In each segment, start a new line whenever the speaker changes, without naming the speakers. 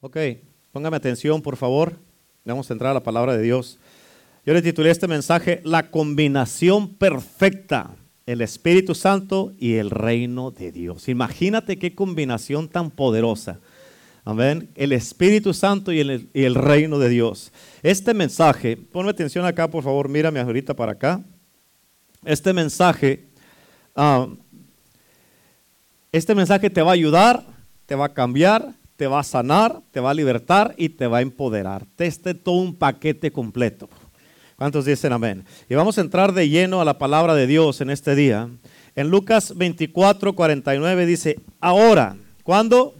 Ok, póngame atención, por favor. Vamos a entrar a la palabra de Dios. Yo le titulé este mensaje La combinación perfecta, el Espíritu Santo y el reino de Dios. Imagínate qué combinación tan poderosa. Amén. El Espíritu Santo y el, y el reino de Dios. Este mensaje, ponme atención acá, por favor, mírame ahorita para acá. Este mensaje, ah, este mensaje te va a ayudar, te va a cambiar, te va a sanar, te va a libertar y te va a empoderar. Este es todo un paquete completo. ¿Cuántos dicen amén? Y vamos a entrar de lleno a la palabra de Dios en este día. En Lucas 24, 49 dice, ahora, ¿cuándo?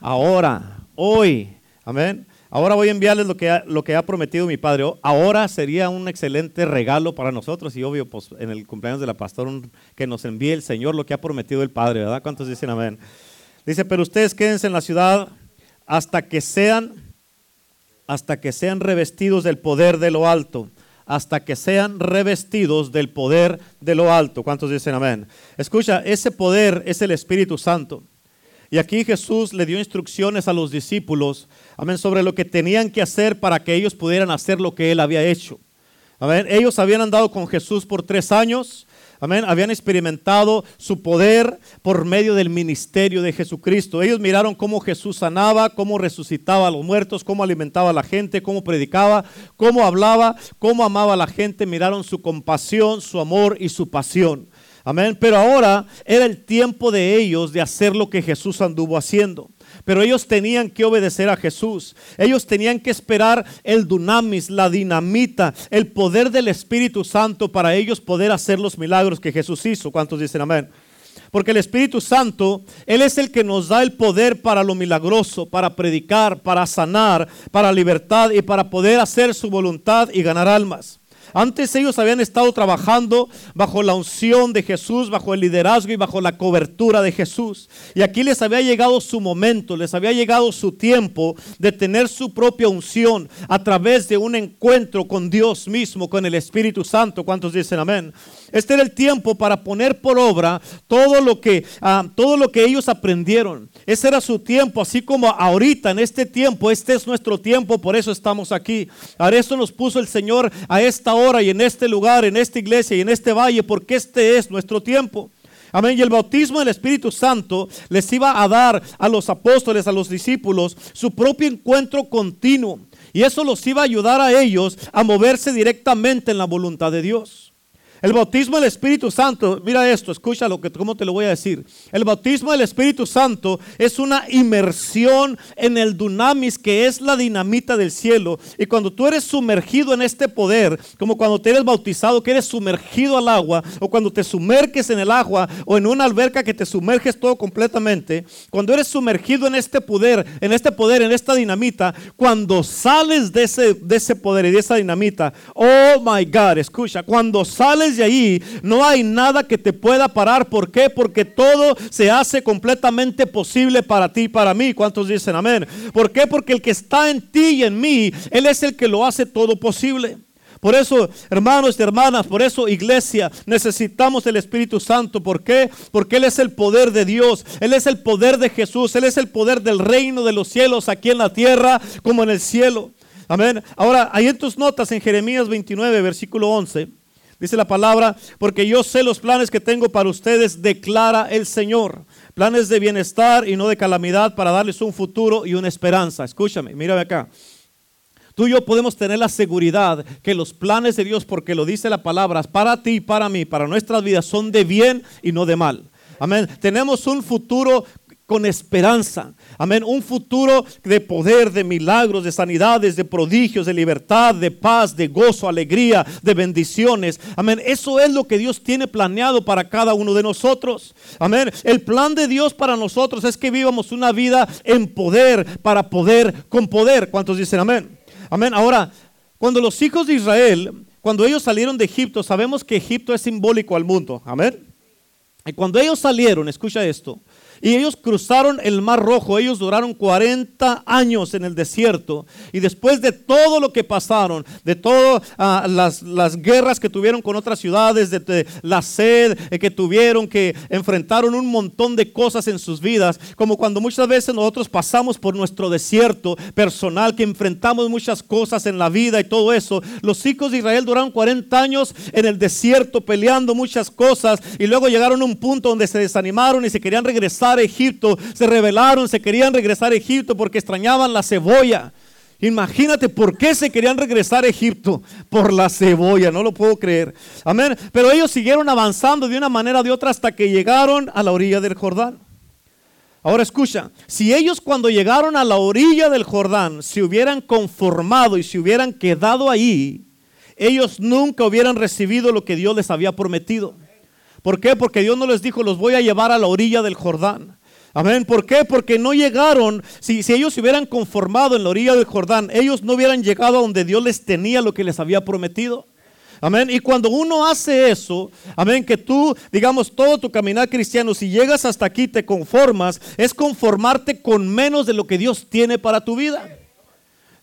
Ahora, hoy, amén. Ahora voy a enviarles lo que, ha, lo que ha prometido mi padre. Ahora sería un excelente regalo para nosotros y obvio, pues en el cumpleaños de la pastora, que nos envíe el Señor lo que ha prometido el Padre, ¿verdad? ¿Cuántos dicen amén? Dice, pero ustedes quédense en la ciudad hasta que sean, hasta que sean revestidos del poder de lo alto, hasta que sean revestidos del poder de lo alto. ¿Cuántos dicen amén? Escucha, ese poder es el Espíritu Santo. Y aquí Jesús le dio instrucciones a los discípulos, amén, sobre lo que tenían que hacer para que ellos pudieran hacer lo que él había hecho. Amén. Ellos habían andado con Jesús por tres años. Amén. Habían experimentado su poder por medio del ministerio de Jesucristo. Ellos miraron cómo Jesús sanaba, cómo resucitaba a los muertos, cómo alimentaba a la gente, cómo predicaba, cómo hablaba, cómo amaba a la gente. Miraron su compasión, su amor y su pasión. Amén. Pero ahora era el tiempo de ellos de hacer lo que Jesús anduvo haciendo. Pero ellos tenían que obedecer a Jesús. Ellos tenían que esperar el dunamis, la dinamita, el poder del Espíritu Santo para ellos poder hacer los milagros que Jesús hizo. ¿Cuántos dicen amén? Porque el Espíritu Santo, Él es el que nos da el poder para lo milagroso, para predicar, para sanar, para libertad y para poder hacer su voluntad y ganar almas. Antes ellos habían estado trabajando bajo la unción de Jesús, bajo el liderazgo y bajo la cobertura de Jesús. Y aquí les había llegado su momento, les había llegado su tiempo de tener su propia unción a través de un encuentro con Dios mismo, con el Espíritu Santo. ¿Cuántos dicen amén? Este era el tiempo para poner por obra todo lo que, ah, todo lo que ellos aprendieron. Ese era su tiempo, así como ahorita, en este tiempo, este es nuestro tiempo, por eso estamos aquí. Ahora eso nos puso el Señor a esta hora y en este lugar, en esta iglesia y en este valle, porque este es nuestro tiempo. Amén. Y el bautismo del Espíritu Santo les iba a dar a los apóstoles, a los discípulos, su propio encuentro continuo. Y eso los iba a ayudar a ellos a moverse directamente en la voluntad de Dios. El bautismo del Espíritu Santo, mira esto, escucha lo que, cómo te lo voy a decir. El bautismo del Espíritu Santo es una inmersión en el dunamis que es la dinamita del cielo. Y cuando tú eres sumergido en este poder, como cuando te eres bautizado, que eres sumergido al agua, o cuando te sumerges en el agua, o en una alberca que te sumerges todo completamente, cuando eres sumergido en este poder, en este poder, en esta dinamita, cuando sales de ese, de ese poder y de esa dinamita, oh my God, escucha, cuando sales de ahí, no hay nada que te pueda parar. ¿Por qué? Porque todo se hace completamente posible para ti y para mí. ¿Cuántos dicen amén? ¿Por qué? Porque el que está en ti y en mí, Él es el que lo hace todo posible. Por eso, hermanos y hermanas, por eso, iglesia, necesitamos el Espíritu Santo. ¿Por qué? Porque Él es el poder de Dios. Él es el poder de Jesús. Él es el poder del reino de los cielos aquí en la tierra como en el cielo. Amén. Ahora, hay en tus notas en Jeremías 29, versículo 11. Dice la palabra, porque yo sé los planes que tengo para ustedes, declara el Señor. Planes de bienestar y no de calamidad para darles un futuro y una esperanza. Escúchame, mírame acá. Tú y yo podemos tener la seguridad que los planes de Dios, porque lo dice la palabra, para ti y para mí, para nuestras vidas, son de bien y no de mal. Amén. Tenemos un futuro con esperanza. Amén. Un futuro de poder, de milagros, de sanidades, de prodigios, de libertad, de paz, de gozo, alegría, de bendiciones. Amén. Eso es lo que Dios tiene planeado para cada uno de nosotros. Amén. El plan de Dios para nosotros es que vivamos una vida en poder, para poder, con poder. ¿Cuántos dicen amén? Amén. Ahora, cuando los hijos de Israel, cuando ellos salieron de Egipto, sabemos que Egipto es simbólico al mundo. Amén. Y cuando ellos salieron, escucha esto, Y ellos cruzaron el Mar Rojo. Ellos duraron 40 años en el desierto. Y después de todo lo que pasaron, de todas ah, las, guerras que tuvieron con otras ciudades, de, la sed eh, que tuvieron, que enfrentaron un montón de cosas en sus vidas, como cuando muchas veces nosotros pasamos por nuestro desierto personal, que enfrentamos muchas cosas en la vida y todo eso. Los hijos de Israel duraron 40 años en el desierto peleando muchas cosas y luego llegaron a un punto donde se desanimaron y se querían regresar a Egipto, se rebelaron, se querían regresar a Egipto porque extrañaban la cebolla. Imagínate por qué se querían regresar a Egipto por la cebolla, no lo puedo creer. Amén. Pero ellos siguieron avanzando de una manera o de otra hasta que llegaron a la orilla del Jordán. Ahora escucha, si ellos cuando llegaron a la orilla del Jordán se hubieran conformado y se hubieran quedado ahí, ellos nunca hubieran recibido lo que Dios les había prometido. ¿Por qué? Porque Dios no les dijo, los voy a llevar a la orilla del Jordán. Amén. ¿Por qué? Porque no llegaron, si, si ellos se hubieran conformado en la orilla del Jordán, ellos no hubieran llegado a donde Dios les tenía lo que les había prometido. Amén. Y cuando uno hace eso, amén, que tú, digamos, todo tu caminar cristiano, si llegas hasta aquí te conformas, es conformarte con menos de lo que Dios tiene para tu vida.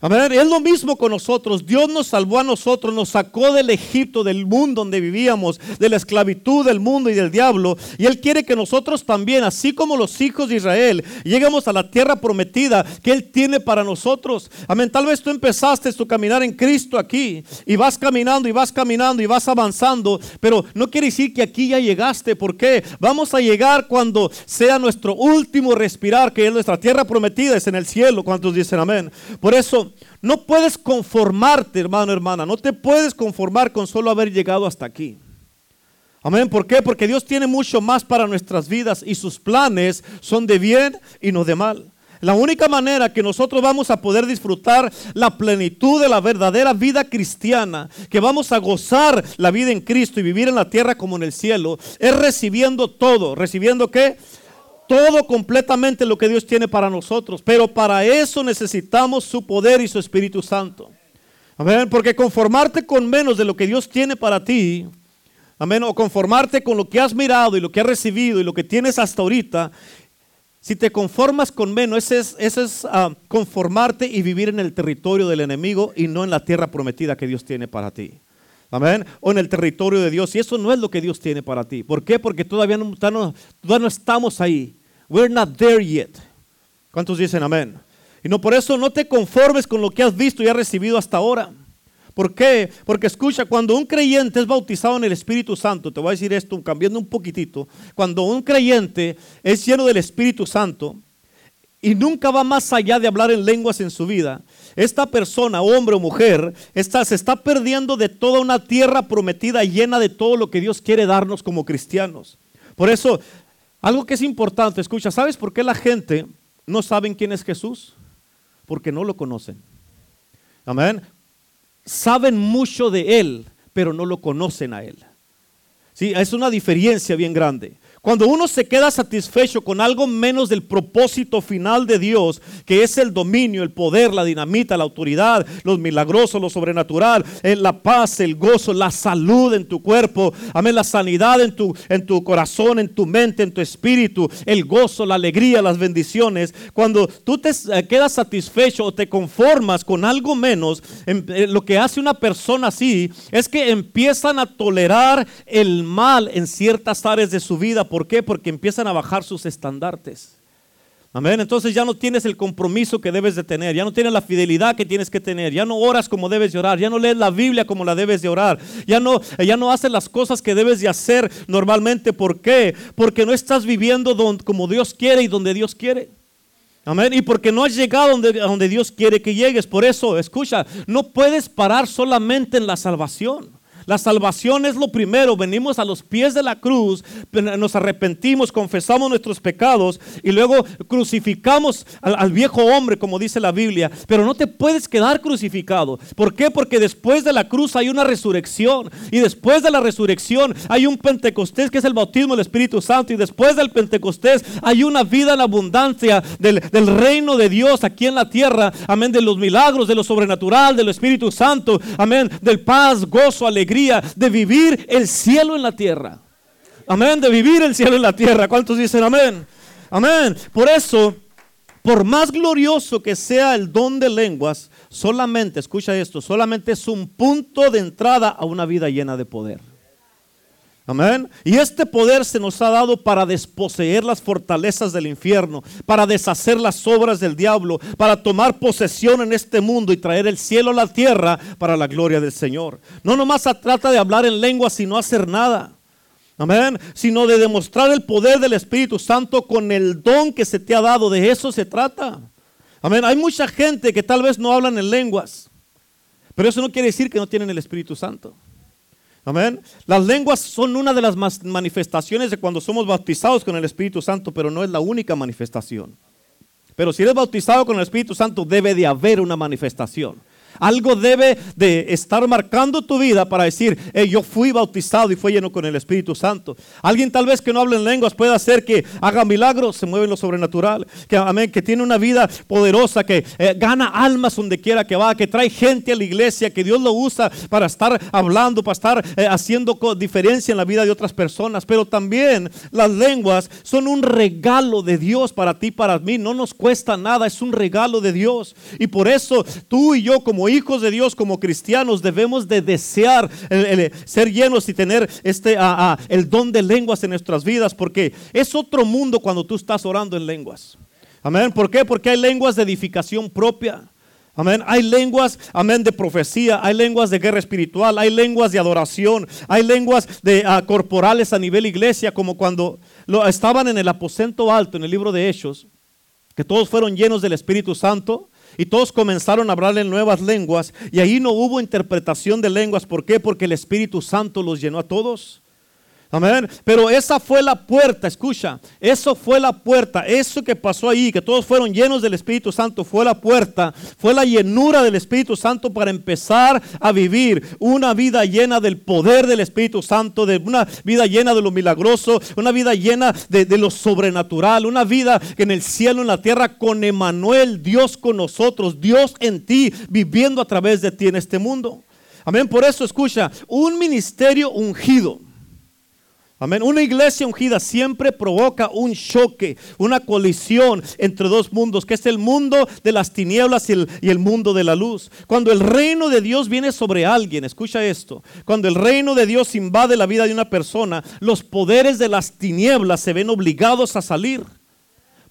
Amén. Es lo mismo con nosotros. Dios nos salvó a nosotros, nos sacó del Egipto, del mundo donde vivíamos, de la esclavitud del mundo y del diablo. Y Él quiere que nosotros también, así como los hijos de Israel, lleguemos a la tierra prometida que Él tiene para nosotros. Amén. Tal vez tú empezaste tu caminar en Cristo aquí y vas caminando y vas caminando y vas avanzando, pero no quiere decir que aquí ya llegaste. ¿Por qué? Vamos a llegar cuando sea nuestro último respirar, que es nuestra tierra prometida, es en el cielo. ¿Cuántos dicen amén? Por eso no puedes conformarte, hermano, hermana. No te puedes conformar con solo haber llegado hasta aquí. Amén. ¿Por qué? Porque Dios tiene mucho más para nuestras vidas y sus planes son de bien y no de mal. La única manera que nosotros vamos a poder disfrutar la plenitud de la verdadera vida cristiana, que vamos a gozar la vida en Cristo y vivir en la tierra como en el cielo, es recibiendo todo. ¿Recibiendo qué? Todo completamente lo que Dios tiene para nosotros. Pero para eso necesitamos su poder y su Espíritu Santo. Amén. Porque conformarte con menos de lo que Dios tiene para ti, amén, o conformarte con lo que has mirado y lo que has recibido y lo que tienes hasta ahorita, si te conformas con menos, ese es, es ah, conformarte y vivir en el territorio del enemigo y no en la tierra prometida que Dios tiene para ti. Amén. O en el territorio de Dios. Y eso no es lo que Dios tiene para ti. ¿Por qué? Porque todavía no, todavía no estamos ahí. We're not there yet. ¿Cuántos dicen amén? Y no por eso no te conformes con lo que has visto y has recibido hasta ahora. ¿Por qué? Porque escucha, cuando un creyente es bautizado en el Espíritu Santo, te voy a decir esto cambiando un poquitito, cuando un creyente es lleno del Espíritu Santo y nunca va más allá de hablar en lenguas en su vida, esta persona, hombre o mujer, está, se está perdiendo de toda una tierra prometida llena de todo lo que Dios quiere darnos como cristianos. Por eso, algo que es importante, escucha, ¿sabes por qué la gente no sabe quién es Jesús? Porque no lo conocen. Amén. Saben mucho de Él, pero no lo conocen a Él. Sí, es una diferencia bien grande. Cuando uno se queda satisfecho con algo menos del propósito final de Dios, que es el dominio, el poder, la dinamita, la autoridad, los milagrosos, lo sobrenatural, eh, la paz, el gozo, la salud en tu cuerpo, amén, la sanidad en tu, en tu corazón, en tu mente, en tu espíritu, el gozo, la alegría, las bendiciones. Cuando tú te eh, quedas satisfecho o te conformas con algo menos, em, eh, lo que hace una persona así es que empiezan a tolerar el mal en ciertas áreas de su vida ¿Por qué? Porque empiezan a bajar sus estandartes. Amén. Entonces ya no tienes el compromiso que debes de tener, ya no tienes la fidelidad que tienes que tener, ya no oras como debes de orar, ya no lees la Biblia como la debes de orar, ya no, ya no haces las cosas que debes de hacer normalmente. ¿Por qué? Porque no estás viviendo como Dios quiere y donde Dios quiere. Amén. Y porque no has llegado donde, donde Dios quiere que llegues. Por eso, escucha, no puedes parar solamente en la salvación. La salvación es lo primero. Venimos a los pies de la cruz, nos arrepentimos, confesamos nuestros pecados y luego crucificamos al, viejo hombre, como dice la Biblia. Pero no te puedes quedar crucificado. ¿Por qué? Porque después de la cruz hay una resurrección. Y después de la resurrección hay un Pentecostés que es el bautismo del Espíritu Santo. Y después del Pentecostés hay una vida en abundancia del, reino de Dios aquí en la tierra. Amén. De los milagros, de lo sobrenatural, del Espíritu Santo. Amén. Del paz, gozo, alegría de vivir el cielo en la tierra. Amén, de vivir el cielo en la tierra. ¿Cuántos dicen amén? Amén. Por eso, por más glorioso que sea el don de lenguas, solamente, escucha esto, solamente es un punto de entrada a una vida llena de poder. Amén. Y este poder se nos ha dado para desposeer las fortalezas del infierno, para deshacer las obras del diablo, para tomar posesión en este mundo y traer el cielo a la tierra para la gloria del Señor. No nomás se trata de hablar en lengua sino hacer nada. Amén. Sino de demostrar el poder del Espíritu Santo con el don que se te ha dado. De eso se trata. Amén. Hay mucha gente que tal vez no hablan en lenguas. Pero eso no quiere decir que no tienen el Espíritu Santo. Amén. Las lenguas son una de las manifestaciones de cuando somos bautizados con el Espíritu Santo, pero no es la única manifestación. Pero si eres bautizado con el Espíritu Santo, debe de haber una manifestación. Algo debe de estar marcando tu vida para decir, yo fui bautizado y fui lleno con el Espíritu Santo. Alguien tal vez que no hable en lenguas puede hacer que haga milagros, se mueve en lo sobrenatural, que, amén, que tiene una vida poderosa, que eh, gana almas donde quiera que va, que trae gente a la iglesia, que Dios lo usa para estar hablando, para estar eh, haciendo diferencia en la vida de otras personas. Pero también las lenguas son un regalo de Dios para ti, para mí. No nos cuesta nada, es un regalo de Dios. Y por eso tú y yo como hijos de Dios, como cristianos, debemos de desear ser llenos y tener este, el don de lenguas en nuestras vidas, porque es otro mundo cuando tú estás orando en lenguas. Amén. ¿Por qué? Porque hay lenguas de edificación propia. Amén. Hay lenguas, amén, de profecía, hay lenguas de guerra espiritual, hay lenguas de adoración, hay lenguas de ah, corporales a nivel iglesia, como cuando lo, estaban en el aposento alto en el libro de Hechos, que todos fueron llenos del Espíritu Santo. Y todos comenzaron a hablar en nuevas lenguas y ahí no hubo interpretación de lenguas. ¿Por qué? Porque el Espíritu Santo los llenó a todos. Amén. Pero esa fue la puerta, escucha, eso fue la puerta, eso que pasó ahí, que todos fueron llenos del Espíritu Santo, fue la puerta, fue la llenura del Espíritu Santo para empezar a vivir una vida llena del poder del Espíritu Santo, de una vida llena de lo milagroso, una vida llena de, de lo sobrenatural, una vida en el cielo, en la tierra, con Emanuel, Dios con nosotros, Dios en ti, viviendo a través de ti en este mundo. Amén. Por eso escucha, un ministerio ungido Amén. Una iglesia ungida siempre provoca un choque, una colisión entre dos mundos, que es el mundo de las tinieblas y el, y el, mundo de la luz. Cuando el reino de Dios viene sobre alguien, escucha esto, cuando el reino de Dios invade la vida de una persona, los poderes de las tinieblas se ven obligados a salir.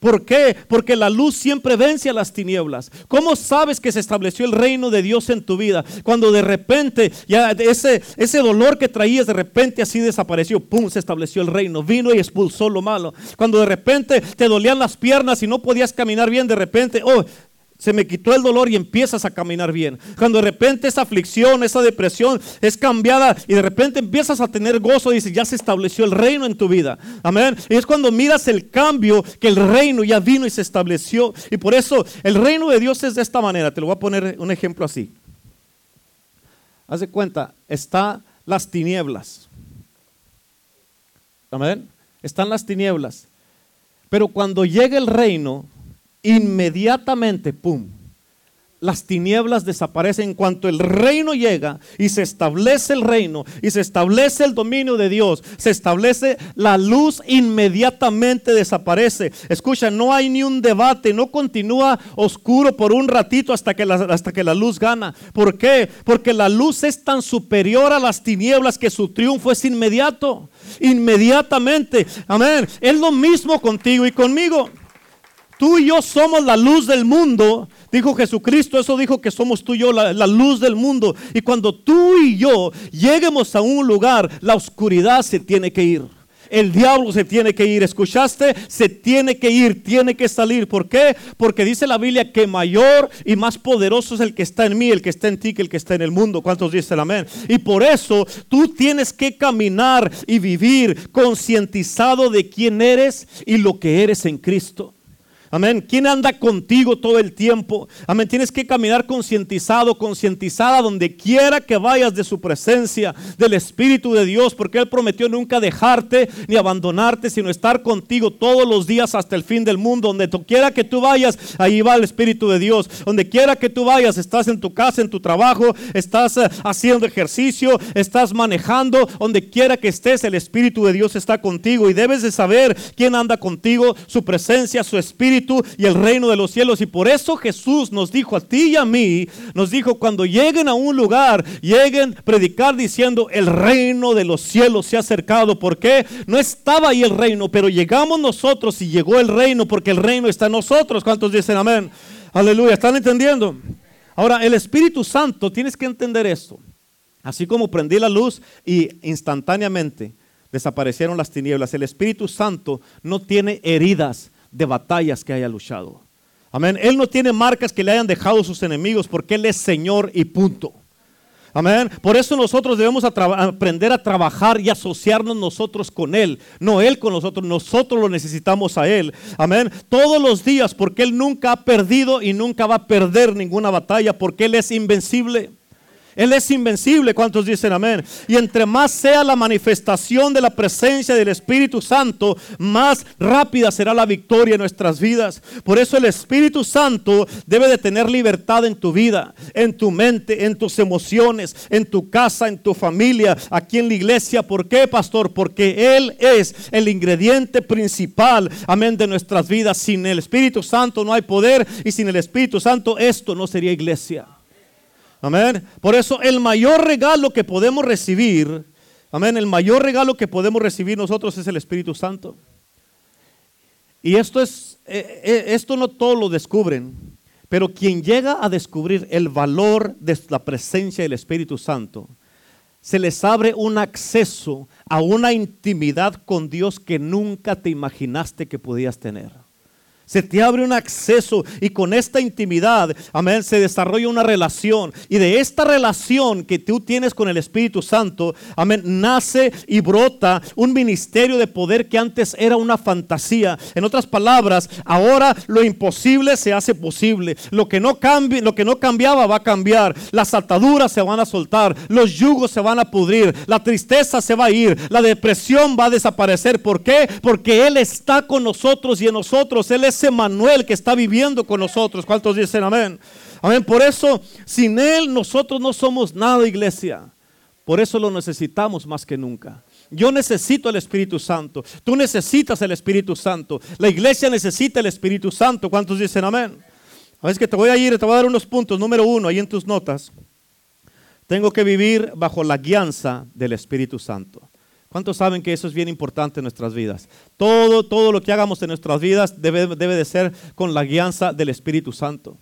¿Por qué? Porque la luz siempre vence a las tinieblas. ¿Cómo sabes que se estableció el reino de Dios en tu vida? Cuando de repente ya ese, ese dolor que traías de repente así desapareció, ¡pum! Se estableció el reino, vino y expulsó lo malo. Cuando de repente te dolían las piernas y no podías caminar bien, de repente, oh, se me quitó el dolor y empiezas a caminar bien. Cuando de repente esa aflicción, esa depresión es cambiada y de repente empiezas a tener gozo, dices, ya se estableció el reino en tu vida. Amén. Y es cuando miras el cambio que el reino ya vino y se estableció. Y por eso el reino de Dios es de esta manera. Te lo voy a poner un ejemplo así. Haz de cuenta, está las tinieblas. Amén. Están las tinieblas. Pero cuando llega el reino, inmediatamente, ¡pum! Las tinieblas desaparecen en cuanto el reino llega y se establece el reino y se establece el dominio de Dios, se establece la luz, inmediatamente desaparece. Escucha, no hay ni un debate, no continúa oscuro por un ratito hasta que la, hasta que la luz gana. ¿Por qué? Porque la luz es tan superior a las tinieblas que su triunfo es inmediato, inmediatamente. Amén. Es lo mismo contigo y conmigo. Tú y yo somos la luz del mundo. Dijo Jesucristo, eso dijo que somos tú y yo la, luz del mundo. Y cuando tú y yo lleguemos a un lugar, la oscuridad se tiene que ir. El diablo se tiene que ir. ¿Escuchaste? Se tiene que ir, tiene que salir. ¿Por qué? Porque dice la Biblia que mayor y más poderoso es el que está en mí, el que está en ti, que el que está en el mundo. ¿Cuántos dicen amén? Y por eso tú tienes que caminar y vivir concientizado de quién eres y lo que eres en Cristo. Amén. ¿Quién anda contigo todo el tiempo? Amén. Tienes que caminar concientizado, concientizada donde quiera que vayas de su presencia, del Espíritu de Dios, porque Él prometió nunca dejarte ni abandonarte, sino estar contigo todos los días hasta el fin del mundo. Donde quiera que tú vayas, ahí va el Espíritu de Dios. Donde quiera que tú vayas, estás en tu casa, en tu trabajo, estás eh, haciendo ejercicio, estás manejando, donde quiera que estés, el Espíritu de Dios está contigo y debes de saber quién anda contigo, su presencia, su Espíritu y el reino de los cielos. Y por eso Jesús nos dijo a ti y a mí, nos dijo, cuando lleguen a un lugar, lleguen predicar diciendo, el reino de los cielos se ha acercado. ¿Por qué? No estaba ahí el reino, pero llegamos nosotros y llegó el reino porque el reino está en nosotros. ¿Cuántos dicen amén? Aleluya, ¿están entendiendo? Ahora, el Espíritu Santo, tienes que entender esto. Así como prendí la luz y instantáneamente desaparecieron las tinieblas, el Espíritu Santo no tiene heridas de batallas que haya luchado. Amén. Él no tiene marcas que le hayan dejado sus enemigos porque Él es Señor y punto. Amén. Por eso nosotros debemos aprender a trabajar y asociarnos nosotros con Él. No Él con nosotros, nosotros lo necesitamos a Él. Amén. Todos los días porque Él nunca ha perdido y nunca va a perder ninguna batalla porque Él es invencible. Él es invencible, ¿cuántos dicen amén? Y entre más sea la manifestación de la presencia del Espíritu Santo, más rápida será la victoria en nuestras vidas. Por eso el Espíritu Santo debe de tener libertad en tu vida, en tu mente, en tus emociones, en tu casa, en tu familia, aquí en la iglesia. ¿Por qué, pastor? Porque Él es el ingrediente principal, amén, de nuestras vidas. Sin el Espíritu Santo no hay poder y sin el Espíritu Santo esto no sería iglesia. Amén. Por eso el mayor regalo que podemos recibir, amén, el mayor regalo que podemos recibir nosotros es el Espíritu Santo. Y esto es, eh, eh, esto no todos lo descubren, pero quien llega a descubrir el valor de la presencia del Espíritu Santo, se les abre un acceso a una intimidad con Dios que nunca te imaginaste que podías tener. Se te abre un acceso y con esta intimidad, amén, se desarrolla una relación. Y de esta relación que tú tienes con el Espíritu Santo, amén, nace y brota un ministerio de poder que antes era una fantasía. En otras palabras, ahora lo imposible se hace posible. Lo que no cambia, lo que no cambiaba va a cambiar. Las ataduras se van a soltar, los yugos se van a pudrir, la tristeza se va a ir, la depresión va a desaparecer. ¿Por qué? Porque Él está con nosotros y en nosotros. Él es ese Manuel que está viviendo con nosotros. ¿Cuántos dicen amén? Amén. Por eso, sin Él nosotros no somos nada, iglesia. Por eso lo necesitamos más que nunca. Yo necesito el Espíritu Santo. Tú necesitas el Espíritu Santo. La iglesia necesita el Espíritu Santo. ¿Cuántos dicen amén? Es que te voy a ir, te voy a dar unos puntos. Número uno, ahí en tus notas. Tengo que vivir bajo la guianza del Espíritu Santo. ¿Cuántos saben que eso es bien importante en nuestras vidas? Todo, todo lo que hagamos en nuestras vidas debe, debe de ser con la guianza del Espíritu Santo.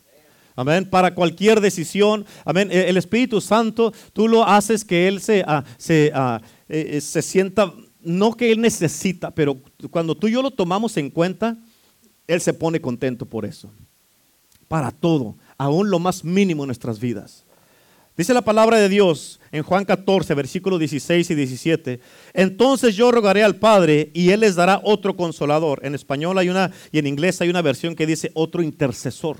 Amén. Para cualquier decisión, amén. E, el Espíritu Santo, tú lo haces que Él se, ah, se, ah, eh, eh, se sienta, no que Él necesita, pero cuando tú y yo lo tomamos en cuenta, Él se pone contento por eso. Para todo, aún lo más mínimo en nuestras vidas. Dice la palabra de Dios en Juan 14, versículos 16 y 17. Entonces yo rogaré al Padre y Él les dará otro consolador. En español hay una y en inglés hay una versión que dice otro intercesor.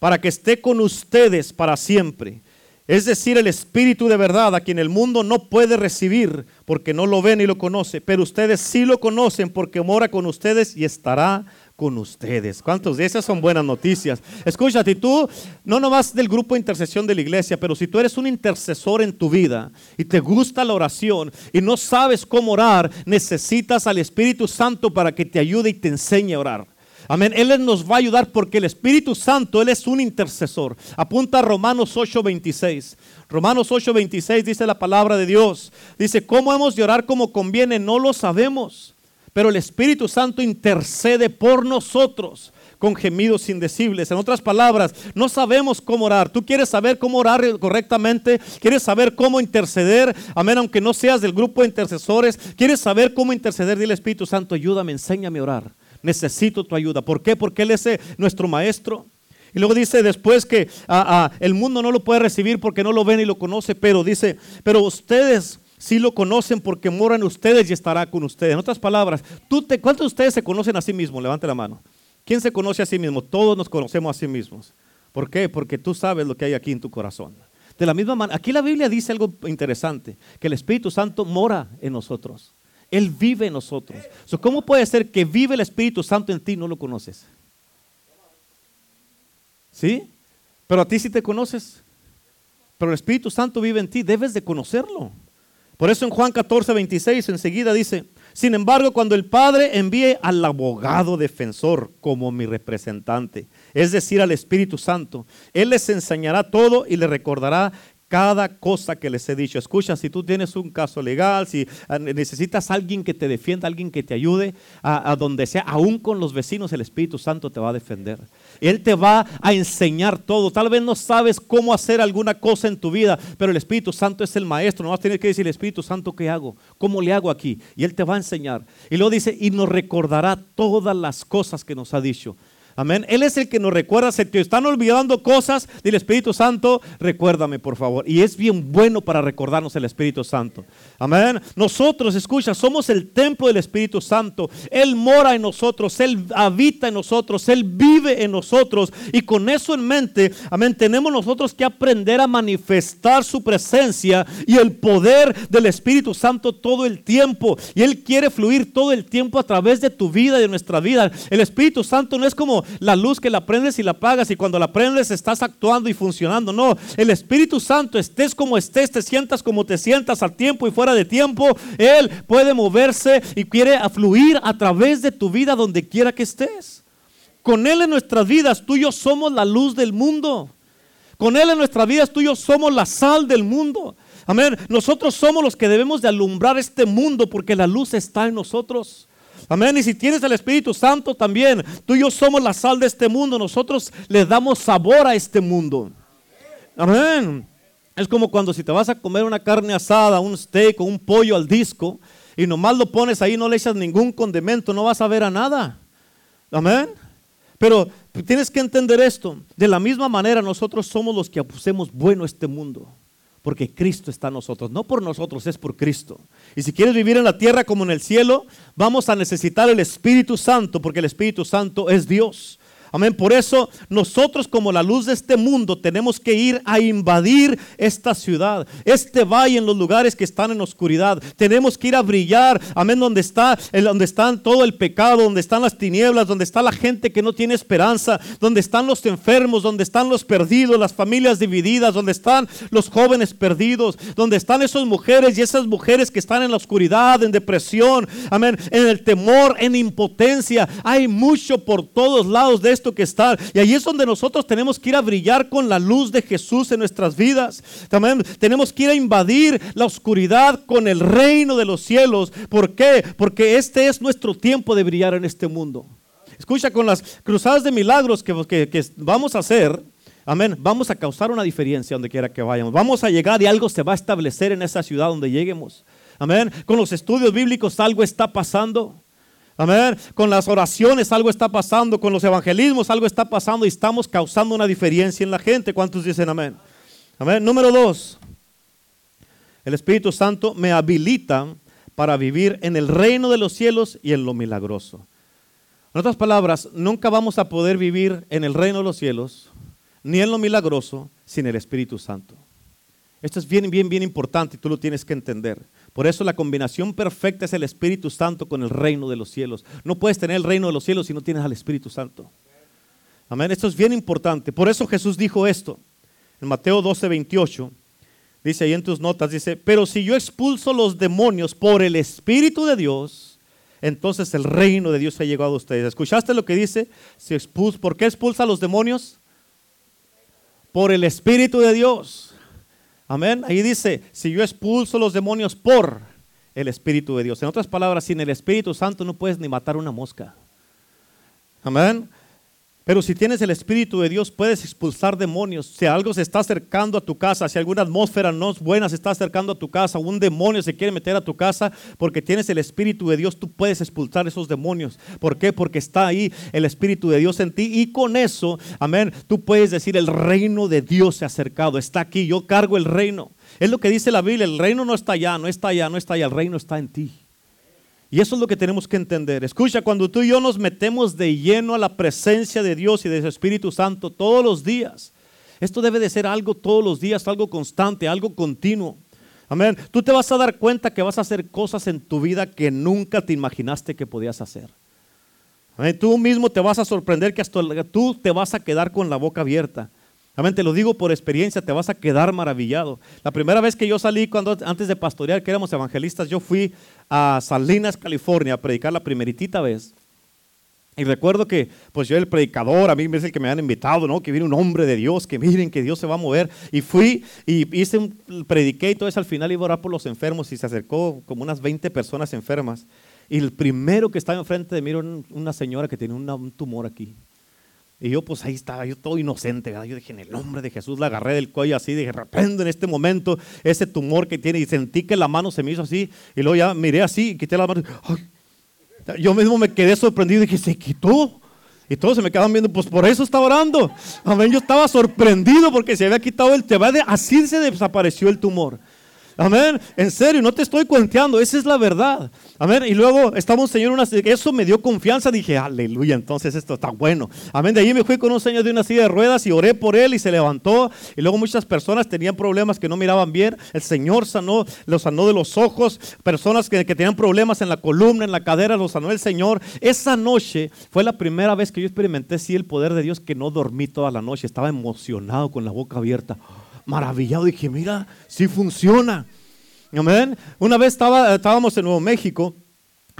Para que esté con ustedes para siempre. Es decir, el Espíritu de verdad a quien el mundo no puede recibir porque no lo ve ni lo conoce. Pero ustedes sí lo conocen porque mora con ustedes y estará con ustedes. ¿Cuántos de esas son buenas noticias? Escúchate, tú no nomás del grupo de intercesión de la iglesia, pero si tú eres un intercesor en tu vida y te gusta la oración y no sabes cómo orar, necesitas al Espíritu Santo para que te ayude y te enseñe a orar. Amén. Él nos va a ayudar porque el Espíritu Santo, Él es un intercesor. Apunta a Romanos 8:26. Romanos 8:26 dice la palabra de Dios. Dice, ¿cómo hemos de orar como conviene? No lo sabemos pero el Espíritu Santo intercede por nosotros con gemidos indecibles. En otras palabras, no sabemos cómo orar. Tú quieres saber cómo orar correctamente, quieres saber cómo interceder, amén, aunque no seas del grupo de intercesores, quieres saber cómo interceder, dile Espíritu Santo, ayúdame, enséñame a orar. Necesito tu ayuda. ¿Por qué? Porque Él es eh, nuestro maestro. Y luego dice después que ah, ah, el mundo no lo puede recibir porque no lo ven y lo conoce, pero dice, pero ustedes si lo conocen porque moran ustedes y estará con ustedes. En otras palabras, ¿tú te, ¿cuántos de ustedes se conocen a sí mismos? Levante la mano. ¿Quién se conoce a sí mismo? Todos nos conocemos a sí mismos. ¿Por qué? Porque tú sabes lo que hay aquí en tu corazón. De la misma manera, aquí la Biblia dice algo interesante, que el Espíritu Santo mora en nosotros. Él vive en nosotros. ¿Cómo puede ser que vive el Espíritu Santo en ti y no lo conoces? ¿Sí? Pero a ti sí te conoces. Pero el Espíritu Santo vive en ti, debes de conocerlo. Por eso en Juan 14, 26 enseguida dice, sin embargo, cuando el Padre envíe al abogado defensor como mi representante, es decir, al Espíritu Santo, Él les enseñará todo y les recordará cada cosa que les he dicho. Escucha, si tú tienes un caso legal, si ah, necesitas alguien que te defienda, alguien que te ayude, a, donde sea, aún con los vecinos, el Espíritu Santo te va a defender. Él te va a enseñar todo. Tal vez no sabes cómo hacer alguna cosa en tu vida, pero el Espíritu Santo es el maestro. No vas a tener que decir, Espíritu Santo, ¿qué hago? ¿Cómo le hago aquí? Y Él te va a enseñar. Y luego dice, y nos recordará todas las cosas que nos ha dicho. Amén. Él es el que nos recuerda. Si te están olvidando cosas del Espíritu Santo, recuérdame, por favor. Y es bien bueno para recordarnos el Espíritu Santo. Amén. Nosotros, escucha, somos el templo del Espíritu Santo. Él mora en nosotros, Él habita en nosotros, Él vive en nosotros. Y con eso en mente, amén, tenemos nosotros que aprender a manifestar su presencia y el poder del Espíritu Santo todo el tiempo. Y Él quiere fluir todo el tiempo a través de tu vida y de nuestra vida. El Espíritu Santo no es como la luz que la prendes y la apagas y cuando la prendes estás actuando y funcionando. No, el Espíritu Santo, estés como estés, te sientas como te sientas a tiempo y fuera de tiempo, Él puede moverse y quiere afluir a través de tu vida donde quiera que estés. Con Él en nuestras vidas, tú y yo somos la luz del mundo. Con Él en nuestras vidas, tú y yo somos la sal del mundo. Amén. Nosotros somos los que debemos de alumbrar este mundo porque la luz está en nosotros. Amén. Y si tienes el Espíritu Santo también, tú y yo somos la sal de este mundo. Nosotros le damos sabor a este mundo. Amén. Es como cuando si te vas a comer una carne asada, un steak o un pollo al disco y nomás lo pones ahí, no le echas ningún condimento, no vas a ver a nada. Amén. Pero tienes que entender esto. De la misma manera nosotros somos los que hacemos bueno este mundo porque Cristo está en nosotros. No por nosotros, es por Cristo. Y si quieres vivir en la tierra como en el cielo, vamos a necesitar el Espíritu Santo, porque el Espíritu Santo es Dios. Amén. Por eso nosotros como la luz de este mundo tenemos que ir a invadir esta ciudad, este valle en los lugares que están en oscuridad. Tenemos que ir a brillar, amén, donde está, donde están todo el pecado, donde están las tinieblas, donde está la gente que no tiene esperanza, donde están los enfermos, donde están los perdidos, las familias divididas, donde están los jóvenes perdidos, donde están esas mujeres y esas mujeres que están en la oscuridad, en depresión, amén, en el temor, en impotencia. Hay mucho por todos lados de que está. Y ahí es donde nosotros tenemos que ir a brillar con la luz de Jesús en nuestras vidas. También tenemos que ir a invadir la oscuridad con el reino de los cielos. ¿Por qué? Porque este es nuestro tiempo de brillar en este mundo. Escucha, con las cruzadas de milagros que, que, que vamos a hacer, amén, vamos a causar una diferencia donde quiera que vayamos. Vamos a llegar y algo se va a establecer en esa ciudad donde lleguemos. Amén. Con los estudios bíblicos algo está pasando. Amén. Con las oraciones algo está pasando, con los evangelismos algo está pasando y estamos causando una diferencia en la gente. ¿Cuántos dicen amén? Amén. Número dos, el Espíritu Santo me habilita para vivir en el reino de los cielos y en lo milagroso. En otras palabras, nunca vamos a poder vivir en el reino de los cielos ni en lo milagroso sin el Espíritu Santo. Esto es bien, bien, bien importante y tú lo tienes que entender. Por eso la combinación perfecta es el Espíritu Santo con el reino de los cielos. No puedes tener el reino de los cielos si no tienes al Espíritu Santo. Amén. Esto es bien importante. Por eso Jesús dijo esto. En Mateo 12, 28. Dice ahí en tus notas, dice, pero si yo expulso los demonios por el Espíritu de Dios, entonces el reino de Dios ha llegado a ustedes. ¿Escuchaste lo que dice? Si expulso, ¿Por qué expulsa a los demonios? Por el Espíritu de Dios. Amén. Ahí dice, si yo expulso los demonios por el Espíritu de Dios. En otras palabras, sin el Espíritu Santo no puedes ni matar una mosca. Amén. Pero si tienes el Espíritu de Dios, puedes expulsar demonios. Si algo se está acercando a tu casa, si alguna atmósfera no es buena se está acercando a tu casa, un demonio se quiere meter a tu casa, porque tienes el Espíritu de Dios, tú puedes expulsar esos demonios. ¿Por qué? Porque está ahí el Espíritu de Dios en ti. Y con eso, amén, tú puedes decir, el reino de Dios se ha acercado, está aquí, yo cargo el reino. Es lo que dice la Biblia, el reino no está allá, no está allá, no está allá, el reino está en ti. Y eso es lo que tenemos que entender. Escucha, cuando tú y yo nos metemos de lleno a la presencia de Dios y de su Espíritu Santo todos los días, esto debe de ser algo todos los días, algo constante, algo continuo. Amén. Tú te vas a dar cuenta que vas a hacer cosas en tu vida que nunca te imaginaste que podías hacer. Amén. Tú mismo te vas a sorprender que hasta tú te vas a quedar con la boca abierta. Amén, te lo digo por experiencia, te vas a quedar maravillado. La primera vez que yo salí cuando antes de pastorear, que éramos evangelistas, yo fui a Salinas, California, a predicar la primeritita vez. Y recuerdo que, pues yo el predicador, a mí es el que me han invitado, ¿no? Que viene un hombre de Dios, que miren que Dios se va a mover. Y fui y hice un, prediqué y todo eso. Al final iba a orar por los enfermos y se acercó como unas 20 personas enfermas. Y el primero que estaba enfrente de mí era una señora que tenía un tumor aquí. Y yo pues ahí estaba, yo todo inocente, ¿verdad? Yo dije, en el nombre de Jesús la agarré del cuello así, dije, reprendo en este momento ese tumor que tiene y sentí que la mano se me hizo así y luego ya miré así y quité la mano. Yo mismo me quedé sorprendido dije, se quitó. Y todos se me quedaban viendo, pues por eso estaba orando. Amén, yo estaba sorprendido porque se había quitado el tema así se desapareció el tumor. Amén. En serio, no te estoy cuenteando, esa es la verdad. Amén. Y luego estamos, Señor, eso me dio confianza. Dije, aleluya, entonces esto está bueno. Amén. De ahí me fui con un señor de una silla de ruedas y oré por él y se levantó. Y luego muchas personas tenían problemas que no miraban bien. El Señor sanó, los sanó de los ojos. Personas que, que tenían problemas en la columna, en la cadera, los sanó el Señor. Esa noche fue la primera vez que yo experimenté, sí, el poder de Dios, que no dormí toda la noche. Estaba emocionado con la boca abierta maravillado. Dije, mira, sí funciona. Amén. Una vez estaba, estábamos en Nuevo México.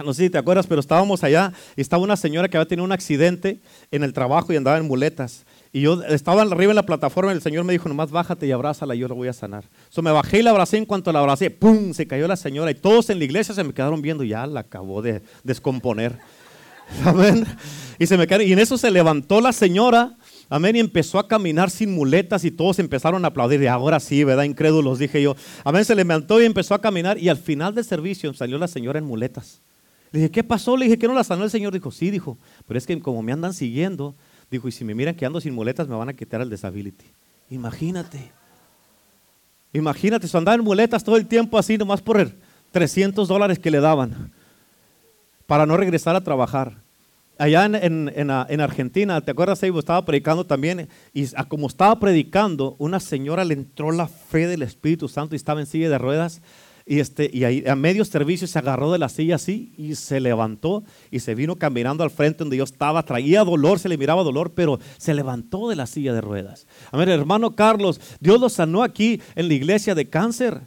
No sé si te acuerdas, pero estábamos allá y estaba una señora que había tenido un accidente en el trabajo y andaba en muletas. Y yo estaba arriba en la plataforma y el Señor me dijo, nomás bájate y abrázala, yo la voy a sanar. So me bajé y la abracé, en cuanto la abracé, ¡pum! Se cayó la señora y todos en la iglesia se me quedaron viendo, ya la acabó de descomponer. Amén. Y, se me y en eso se levantó la señora Amén. Y empezó a caminar sin muletas y todos empezaron a aplaudir. Y ahora sí, ¿verdad? Incrédulos, dije yo. Amén. Se levantó y empezó a caminar. Y al final del servicio salió la señora en muletas. Le dije, ¿qué pasó? Le dije, ¿qué no la sanó el Señor? Dijo, sí, dijo. Pero es que como me andan siguiendo, dijo, y si me miran que ando sin muletas, me van a quitar el disability. Imagínate. Imagínate, se andaba en muletas todo el tiempo así, nomás por 300 dólares que le daban para no regresar a trabajar allá en, Argentina, ¿te acuerdas, Eibo? Estaba predicando también y como estaba predicando, una señora le entró la fe del Espíritu Santo y estaba en silla de ruedas y, este, y ahí, a medio servicio se agarró de la silla así y se levantó y se vino caminando al frente donde yo estaba. Traía dolor, se le miraba dolor, pero se levantó de la silla de ruedas. A ver, hermano Carlos, Dios lo sanó aquí en la iglesia de cáncer.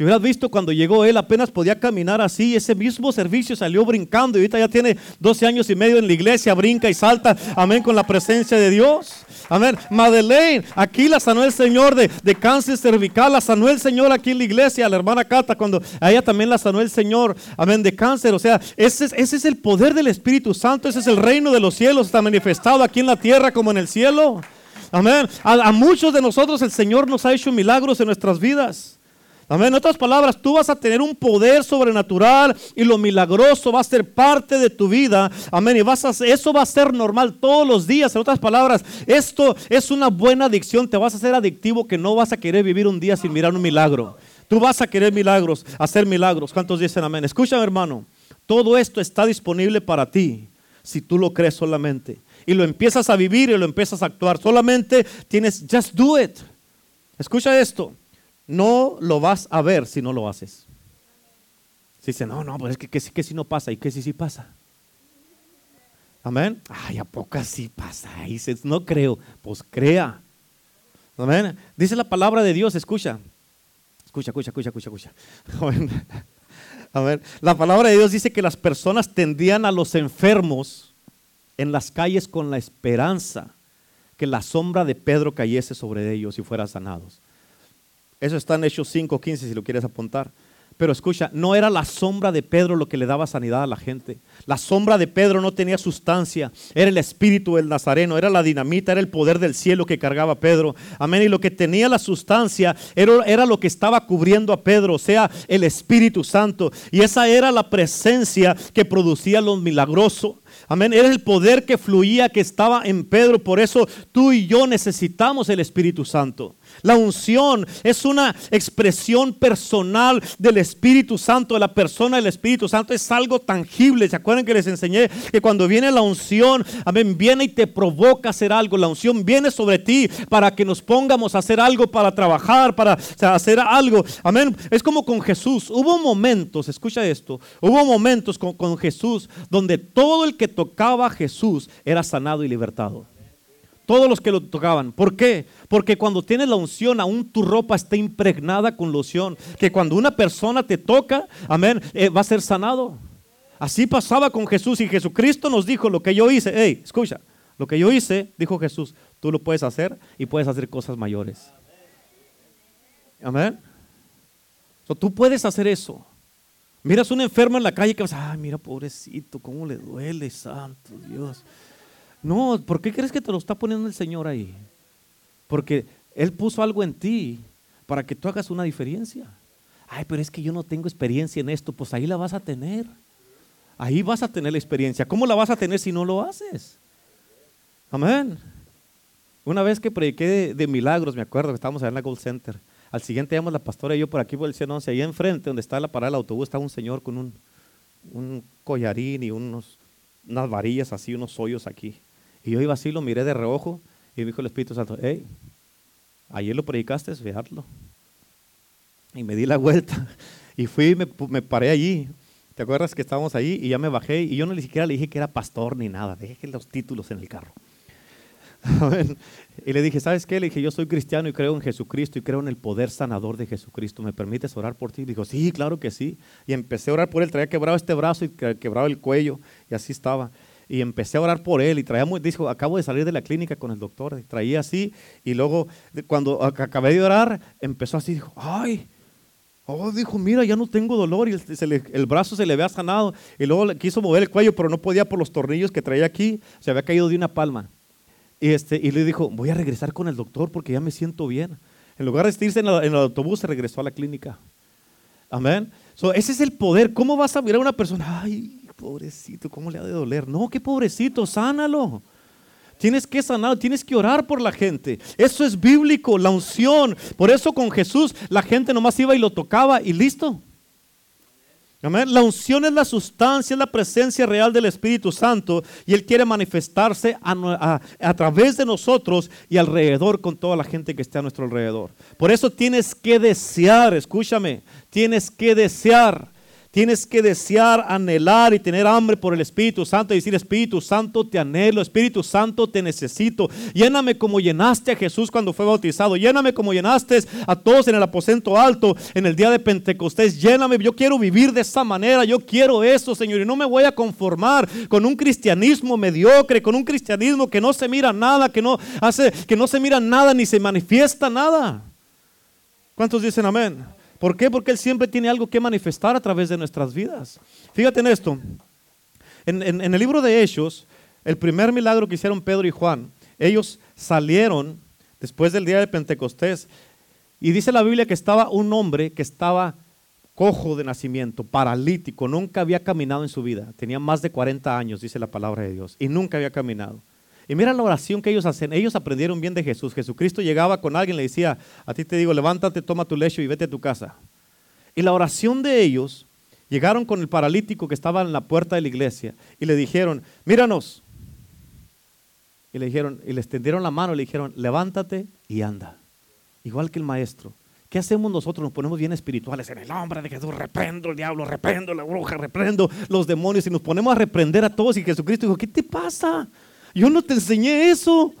Si hubieras visto cuando llegó él, apenas podía caminar así. Ese mismo servicio salió brincando y ahorita ya tiene 12 años y medio en la iglesia, brinca y salta. Amén, con la presencia de Dios. Amén. Madeleine, aquí la sanó el Señor de, cáncer cervical. La sanó el Señor aquí en la iglesia. La hermana Cata, cuando a ella también la sanó el Señor. Amén, de cáncer. O sea, ese es, ese es el poder del Espíritu Santo. Ese es el reino de los cielos. Está manifestado aquí en la tierra como en el cielo. Amén. a muchos de nosotros el Señor nos ha hecho milagros en nuestras vidas. Amén. En otras palabras, tú vas a tener un poder sobrenatural y lo milagroso va a ser parte de tu vida. Amén. Y vas a, eso va a ser normal todos los días. En otras palabras, esto es una buena adicción. Te vas a hacer adictivo que no vas a querer vivir un día sin mirar un milagro. Tú vas a querer milagros, hacer milagros. ¿Cuántos dicen amén? Escúchame, hermano. Todo esto está disponible para ti si tú lo crees solamente. Y lo empiezas a vivir y lo empiezas a actuar. Solamente tienes, just do it. Escucha esto no lo vas a ver si no lo haces. Si dice, no, no, pues es que, que, si no pasa y que si sí pasa. Amén. Ay, ¿a poco sí pasa? Y no creo. Pues crea. Amén. Dice la palabra de Dios, escucha. Escucha, escucha, escucha, escucha, escucha. Amén. La palabra de Dios dice que las personas tendían a los enfermos en las calles con la esperanza que la sombra de Pedro cayese sobre ellos y fueran sanados. Eso está en Hechos 5.15 si lo quieres apuntar. Pero escucha, no era la sombra de Pedro lo que le daba sanidad a la gente. La sombra de Pedro no tenía sustancia. Era el espíritu del Nazareno, era la dinamita, era el poder del cielo que cargaba Pedro. Amén. Y lo que tenía la sustancia era, era lo que estaba cubriendo a Pedro, o sea, el Espíritu Santo. Y esa era la presencia que producía lo milagroso. Amén. Era el poder que fluía, que estaba en Pedro. Por eso tú y yo necesitamos el Espíritu Santo. La unción es una expresión personal del Espíritu Santo, de la persona del Espíritu Santo. Es algo tangible. ¿Se acuerdan que les enseñé que cuando viene la unción, amén, viene y te provoca hacer algo? La unción viene sobre ti para que nos pongamos a hacer algo, para trabajar, para hacer algo. Amén. Es como con Jesús. Hubo momentos, escucha esto, hubo momentos con, con Jesús donde todo el que tocaba Jesús era sanado y libertado. Todos los que lo tocaban. ¿Por qué? Porque cuando tienes la unción, aún tu ropa está impregnada con loción. Que cuando una persona te toca, amén, eh, va a ser sanado. Así pasaba con Jesús y Jesucristo nos dijo lo que yo hice. Hey, escucha, lo que yo hice, dijo Jesús, tú lo puedes hacer y puedes hacer cosas mayores. Amén. tú puedes hacer eso. Miras un enfermo en la calle que vas, ay, mira, pobrecito, cómo le duele, santo Dios. No, ¿por qué crees que te lo está poniendo el Señor ahí? Porque Él puso algo en ti para que tú hagas una diferencia. Ay, pero es que yo no tengo experiencia en esto. Pues ahí la vas a tener. Ahí vas a tener la experiencia. ¿Cómo la vas a tener si no lo haces? Amén. Una vez que prediqué de, milagros, me acuerdo que estábamos allá en la Gold Center. Al siguiente íbamos la pastora y yo por aquí por el 111. Ahí enfrente, donde está la parada del autobús, estaba un señor con un, collarín y unos, unas varillas así, unos hoyos aquí. Y yo iba así, lo miré de reojo y me dijo el Espíritu Santo, hey, ayer lo predicaste, fijarlo. Y me di la vuelta y fui, me, me paré allí. ¿Te acuerdas que estábamos ahí y ya me bajé y yo no ni siquiera le dije que era pastor ni nada, dejé los títulos en el carro. y le dije, ¿sabes qué? Le dije, yo soy cristiano y creo en Jesucristo y creo en el poder sanador de Jesucristo. ¿Me permites orar por ti? dijo, sí, claro que sí. Y empecé a orar por él, traía quebrado este brazo y quebrado el cuello y así estaba y empecé a orar por él y traía muy, dijo, acabo de salir de la clínica con el doctor, traía así y luego cuando acabé de orar empezó así, dijo, ay, oh, dijo, mira, ya no tengo dolor y el, brazo se le había sanado y luego le quiso mover el cuello pero no podía por los tornillos que traía aquí, se había caído de una palma. Y, este, y le dijo, voy a regresar con el doctor porque ya me siento bien. En lugar de irse en, el autobús, se regresó a la clínica. Amén. So, ese es el poder. ¿Cómo vas a mirar a una persona? Ay, pobrecito, ¿cómo le ha de doler? No, qué pobrecito, sánalo. Tienes que sanar, tienes que orar por la gente. Eso es bíblico, la unción. Por eso con Jesús la gente nomás iba y lo tocaba y listo. La unción es la sustancia, es la presencia real del Espíritu Santo y Él quiere manifestarse a, a, través de nosotros y alrededor con toda la gente que esté a nuestro alrededor. Por eso tienes que desear, escúchame, tienes que desear Tienes que desear, anhelar y tener hambre por el Espíritu Santo y decir, Espíritu Santo, te anhelo, Espíritu Santo, te necesito. Lléname como llenaste a Jesús cuando fue bautizado. Lléname como llenaste a todos en el aposento alto en el día de Pentecostés. Lléname, yo quiero vivir de esa manera. Yo quiero eso, Señor. Y no me voy a conformar con un cristianismo mediocre, con un cristianismo que no se mira nada, que no hace, que no se mira nada ni se manifiesta nada. ¿Cuántos dicen amén? ¿Por qué? Porque Él siempre tiene algo que manifestar a través de nuestras vidas. Fíjate en esto. En, el libro de Hechos, el primer milagro que hicieron Pedro y Juan, ellos salieron después del día de Pentecostés y dice la Biblia que estaba un hombre que estaba cojo de nacimiento, paralítico, nunca había caminado en su vida. Tenía más de 40 años, dice la palabra de Dios, y nunca había caminado. Y mira la oración que ellos hacen. Ellos aprendieron bien de Jesús. Jesucristo llegaba con alguien, le decía, a ti te digo, levántate, toma tu lecho y vete a tu casa. Y la oración de ellos, llegaron con el paralítico que estaba en la puerta de la iglesia y le dijeron, míranos. Y le dijeron, y le extendieron la mano y le dijeron, levántate y anda. Igual que el maestro. ¿Qué hacemos nosotros? Nos ponemos bien espirituales en el nombre de Jesús. Reprendo el diablo, reprendo la bruja, reprendo los demonios y nos ponemos a reprender a todos. Y Jesucristo dijo, ¿qué te pasa? Yo no te enseñé eso.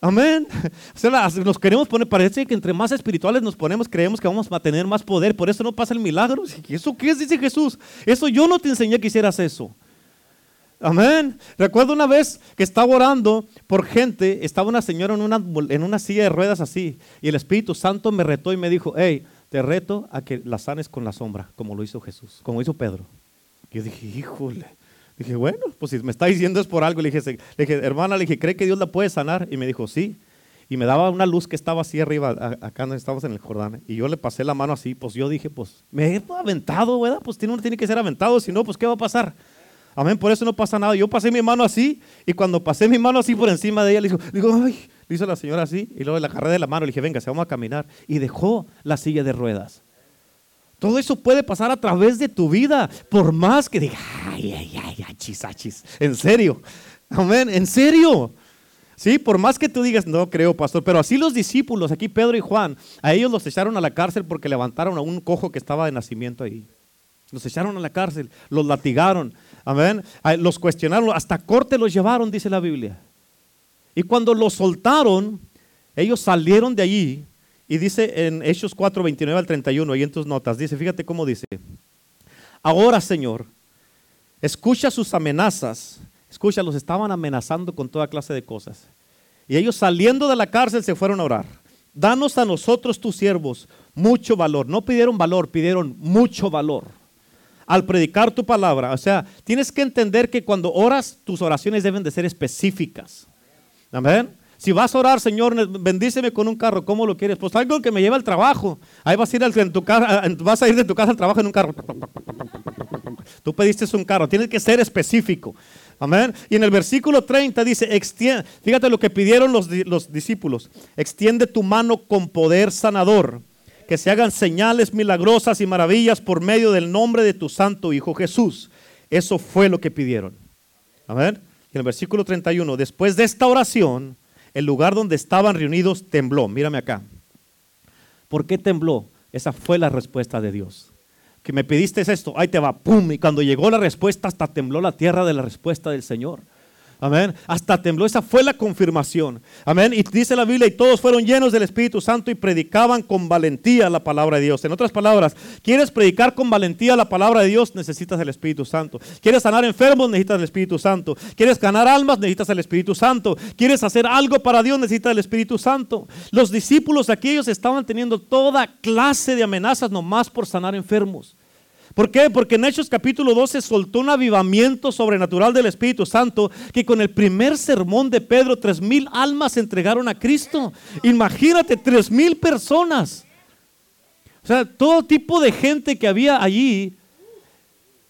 Amén. O sea, nos queremos poner, parece que entre más espirituales nos ponemos, creemos que vamos a tener más poder. Por eso no pasa el milagro. ¿Eso qué es? Dice Jesús. Eso yo no te enseñé que hicieras eso. Amén. Recuerdo una vez que estaba orando por gente, estaba una señora en una, en una silla de ruedas así, y el Espíritu Santo me retó y me dijo, hey, te reto a que la sanes con la sombra, como lo hizo Jesús, como hizo Pedro. Y yo dije, híjole. Dije, bueno, pues si me está diciendo es por algo. Le dije, le dije, hermana, le dije, ¿cree que Dios la puede sanar? Y me dijo, sí. Y me daba una luz que estaba así arriba, acá donde estábamos en el Jordán. Y yo le pasé la mano así, pues yo dije, pues me he aventado, ¿verdad? Pues uno tiene que ser aventado, si no, pues ¿qué va a pasar? Amén, por eso no pasa nada. Yo pasé mi mano así y cuando pasé mi mano así por encima de ella, le dijo, digo, ay, le hizo la señora así y luego la agarré de la mano, le dije, venga, se vamos a caminar. Y dejó la silla de ruedas. Todo eso puede pasar a través de tu vida, por más que diga, ay, ay, ay, achis, achis. En serio, amén, en serio. Sí, por más que tú digas, no creo, pastor, pero así los discípulos, aquí Pedro y Juan, a ellos los echaron a la cárcel porque levantaron a un cojo que estaba de nacimiento ahí. Los echaron a la cárcel, los latigaron, amén, los cuestionaron, hasta corte los llevaron, dice la Biblia. Y cuando los soltaron, ellos salieron de allí y dice en Hechos 4, 29 al 31, y en tus notas, dice, fíjate cómo dice, ahora Señor, escucha sus amenazas Escucha, los estaban amenazando con toda clase de cosas. Y ellos saliendo de la cárcel se fueron a orar. Danos a nosotros tus siervos mucho valor. No pidieron valor, pidieron mucho valor. Al predicar tu palabra, o sea, tienes que entender que cuando oras, tus oraciones deben de ser específicas. Amén. Si vas a orar, Señor, bendíceme con un carro, ¿cómo lo quieres? Pues algo que me lleve al trabajo. Ahí vas a ir, a ir de tu casa al trabajo en un carro. Tú pediste un carro, tienes que ser específico. Amén. Y en el versículo 30 dice, fíjate lo que pidieron los, los discípulos, extiende tu mano con poder sanador, que se hagan señales milagrosas y maravillas por medio del nombre de tu santo Hijo Jesús. Eso fue lo que pidieron. Amén. Y en el versículo 31, después de esta oración, el lugar donde estaban reunidos tembló. Mírame acá. ¿Por qué tembló? Esa fue la respuesta de Dios que me pediste esto, ahí te va, pum, y cuando llegó la respuesta hasta tembló la tierra de la respuesta del Señor. Amén. Hasta tembló, esa fue la confirmación. Amén. Y dice la Biblia, y todos fueron llenos del Espíritu Santo y predicaban con valentía la palabra de Dios. En otras palabras, ¿quieres predicar con valentía la palabra de Dios? Necesitas el Espíritu Santo. ¿Quieres sanar enfermos? Necesitas el Espíritu Santo. ¿Quieres ganar almas? Necesitas el Espíritu Santo. ¿Quieres hacer algo para Dios? Necesitas el Espíritu Santo. Los discípulos aquellos estaban teniendo toda clase de amenazas nomás por sanar enfermos. ¿Por qué? Porque en Hechos capítulo 12 soltó un avivamiento sobrenatural del Espíritu Santo que con el primer sermón de Pedro, tres mil almas se entregaron a Cristo. Imagínate, tres mil personas. O sea, todo tipo de gente que había allí.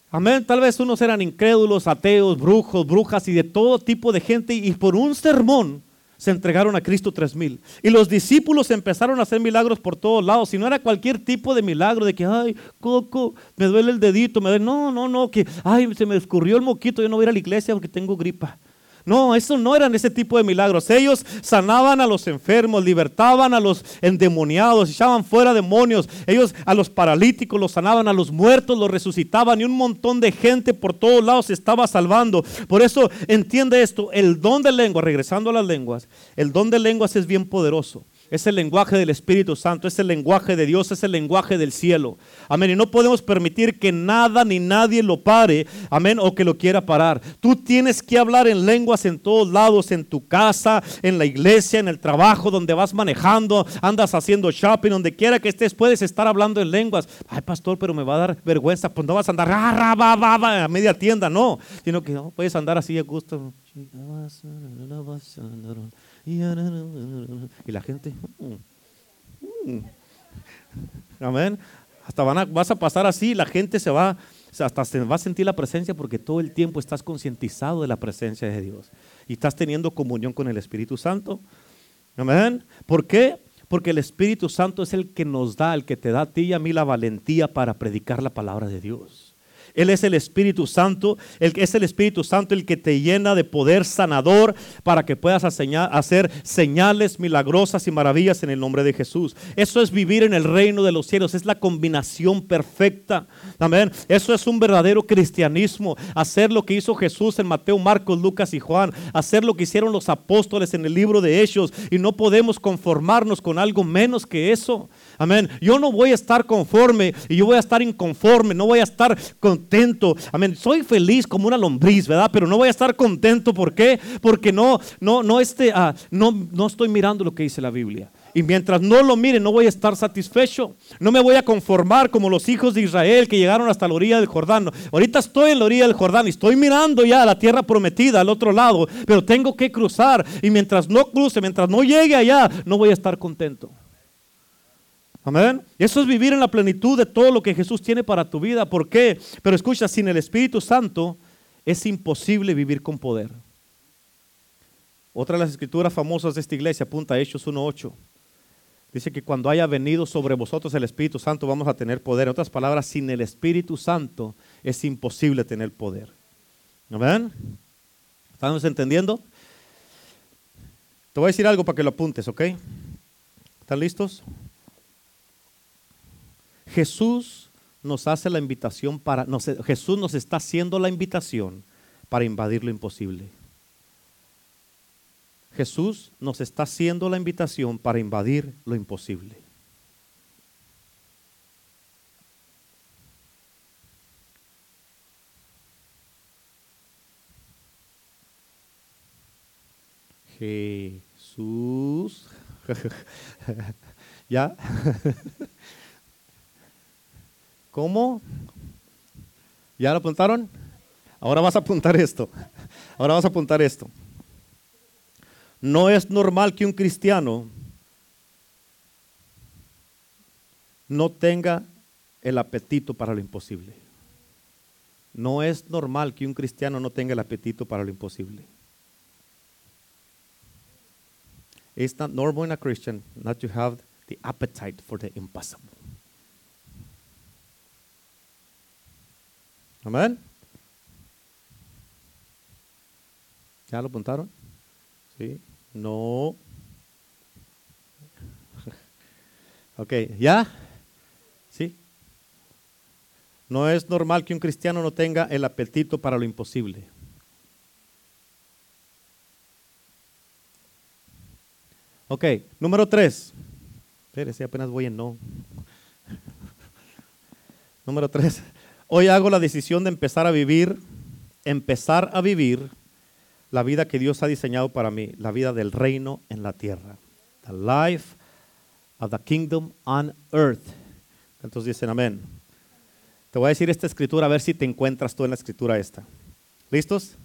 Amén. Tal vez unos eran incrédulos, ateos, brujos, brujas y de todo tipo de gente. Y por un sermón se entregaron a Cristo tres mil. Y los discípulos empezaron a hacer milagros por todos lados. Y no era cualquier tipo de milagro de que, ay, Coco, me duele el dedito, me duele. No, no, no, que, ay, se me escurrió el moquito, yo no voy a ir a la iglesia porque tengo gripa. No, eso no eran ese tipo de milagros. Ellos sanaban a los enfermos, libertaban a los endemoniados, echaban fuera demonios. Ellos a los paralíticos los sanaban, a los muertos los resucitaban y un montón de gente por todos lados se estaba salvando. Por eso entiende esto, el don de lengua, regresando a las lenguas, el don de lenguas es bien poderoso. Es el lenguaje del Espíritu Santo, es el lenguaje de Dios, es el lenguaje del cielo. Amén. Y no podemos permitir que nada ni nadie lo pare. Amén. O que lo quiera parar. Tú tienes que hablar en lenguas en todos lados, en tu casa, en la iglesia, en el trabajo, donde vas manejando, andas haciendo shopping, donde quiera que estés, puedes estar hablando en lenguas. Ay, pastor, pero me va a dar vergüenza. Pues no vas a andar a media tienda, no. Sino que no, puedes andar así a gusto. Y la gente, mm, mm". amén. Hasta van vas a pasar así, la gente se va, hasta se va a sentir la presencia porque todo el tiempo estás concientizado de la presencia de Dios y estás teniendo comunión con el Espíritu Santo. Amén. ¿Por qué? Porque el Espíritu Santo es el que nos da, el que te da a ti y a mí la valentía para predicar la palabra de Dios. Él es el Espíritu Santo, es el Espíritu Santo el que te llena de poder sanador para que puedas hacer señales milagrosas y maravillas en el nombre de Jesús. Eso es vivir en el reino de los cielos, es la combinación perfecta. Amén. Eso es un verdadero cristianismo, hacer lo que hizo Jesús en Mateo, Marcos, Lucas y Juan, hacer lo que hicieron los apóstoles en el libro de Hechos y no podemos conformarnos con algo menos que eso. Amén. Yo no voy a estar conforme y yo voy a estar inconforme, no voy a estar contento. Amén. Soy feliz como una lombriz, ¿verdad? Pero no voy a estar contento. ¿Por qué? Porque no, no, no, este, ah, no, no estoy mirando lo que dice la Biblia. Y mientras no lo mire, no voy a estar satisfecho. No me voy a conformar como los hijos de Israel que llegaron hasta la orilla del Jordán. Ahorita estoy en la orilla del Jordán y estoy mirando ya la tierra prometida al otro lado, pero tengo que cruzar. Y mientras no cruce, mientras no llegue allá, no voy a estar contento. Amén. Eso es vivir en la plenitud de todo lo que Jesús tiene para tu vida. ¿Por qué? Pero escucha, sin el Espíritu Santo es imposible vivir con poder. Otra de las escrituras famosas de esta iglesia apunta a Hechos 1.8. Dice que cuando haya venido sobre vosotros el Espíritu Santo vamos a tener poder. En otras palabras, sin el Espíritu Santo es imposible tener poder. ¿Amén? ¿Estamos entendiendo? Te voy a decir algo para que lo apuntes, ¿ok? ¿Están listos? Jesús nos hace la invitación para, Jesús nos está haciendo la invitación para invadir lo imposible. Jesús nos está haciendo la invitación para invadir lo imposible. Jesús. ¿Ya? ¿Cómo? ¿Ya lo apuntaron? Ahora vas a apuntar esto. Ahora vas a apuntar esto. No es normal que un cristiano no tenga el apetito para lo imposible. No es normal que un cristiano no tenga el apetito para lo imposible. It's not normal in a Christian not to have the appetite for the impossible. Amén. ¿Ya lo apuntaron? Sí. No. Ok, ¿ya? ¿Sí? No es normal que un cristiano no tenga el apetito para lo imposible. Ok, número tres. Espérese, apenas voy en no. número tres. Hoy hago la decisión de empezar a vivir, empezar a vivir la vida que Dios ha diseñado para mí, la vida del reino en la tierra. The life of the kingdom on earth. Entonces dicen amén. Te voy a decir esta escritura a ver si te encuentras tú en la escritura esta. ¿Listos?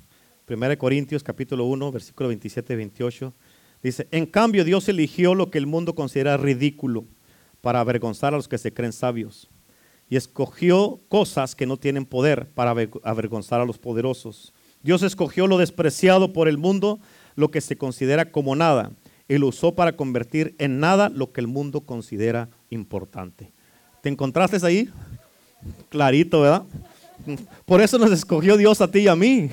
1 Corintios capítulo 1, versículo 27 y 28. Dice, en cambio Dios eligió lo que el mundo considera ridículo para avergonzar a los que se creen sabios y escogió cosas que no tienen poder para avergonzar a los poderosos. Dios escogió lo despreciado por el mundo, lo que se considera como nada, y lo usó para convertir en nada lo que el mundo considera importante. ¿Te encontraste ahí? Clarito, ¿verdad? Por eso nos escogió Dios a ti y a mí.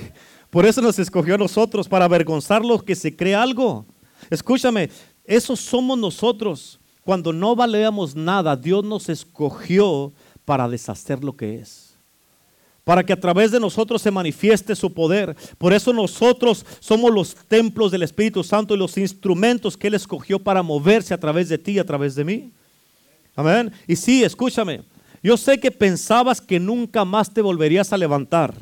Por eso nos escogió a nosotros, para avergonzar lo que se cree algo. Escúchame, eso somos nosotros. Cuando no valemos nada, Dios nos escogió para deshacer lo que es. Para que a través de nosotros se manifieste su poder. Por eso nosotros somos los templos del Espíritu Santo y los instrumentos que Él escogió para moverse a través de ti y a través de mí. Amén. Y sí, escúchame. Yo sé que pensabas que nunca más te volverías a levantar.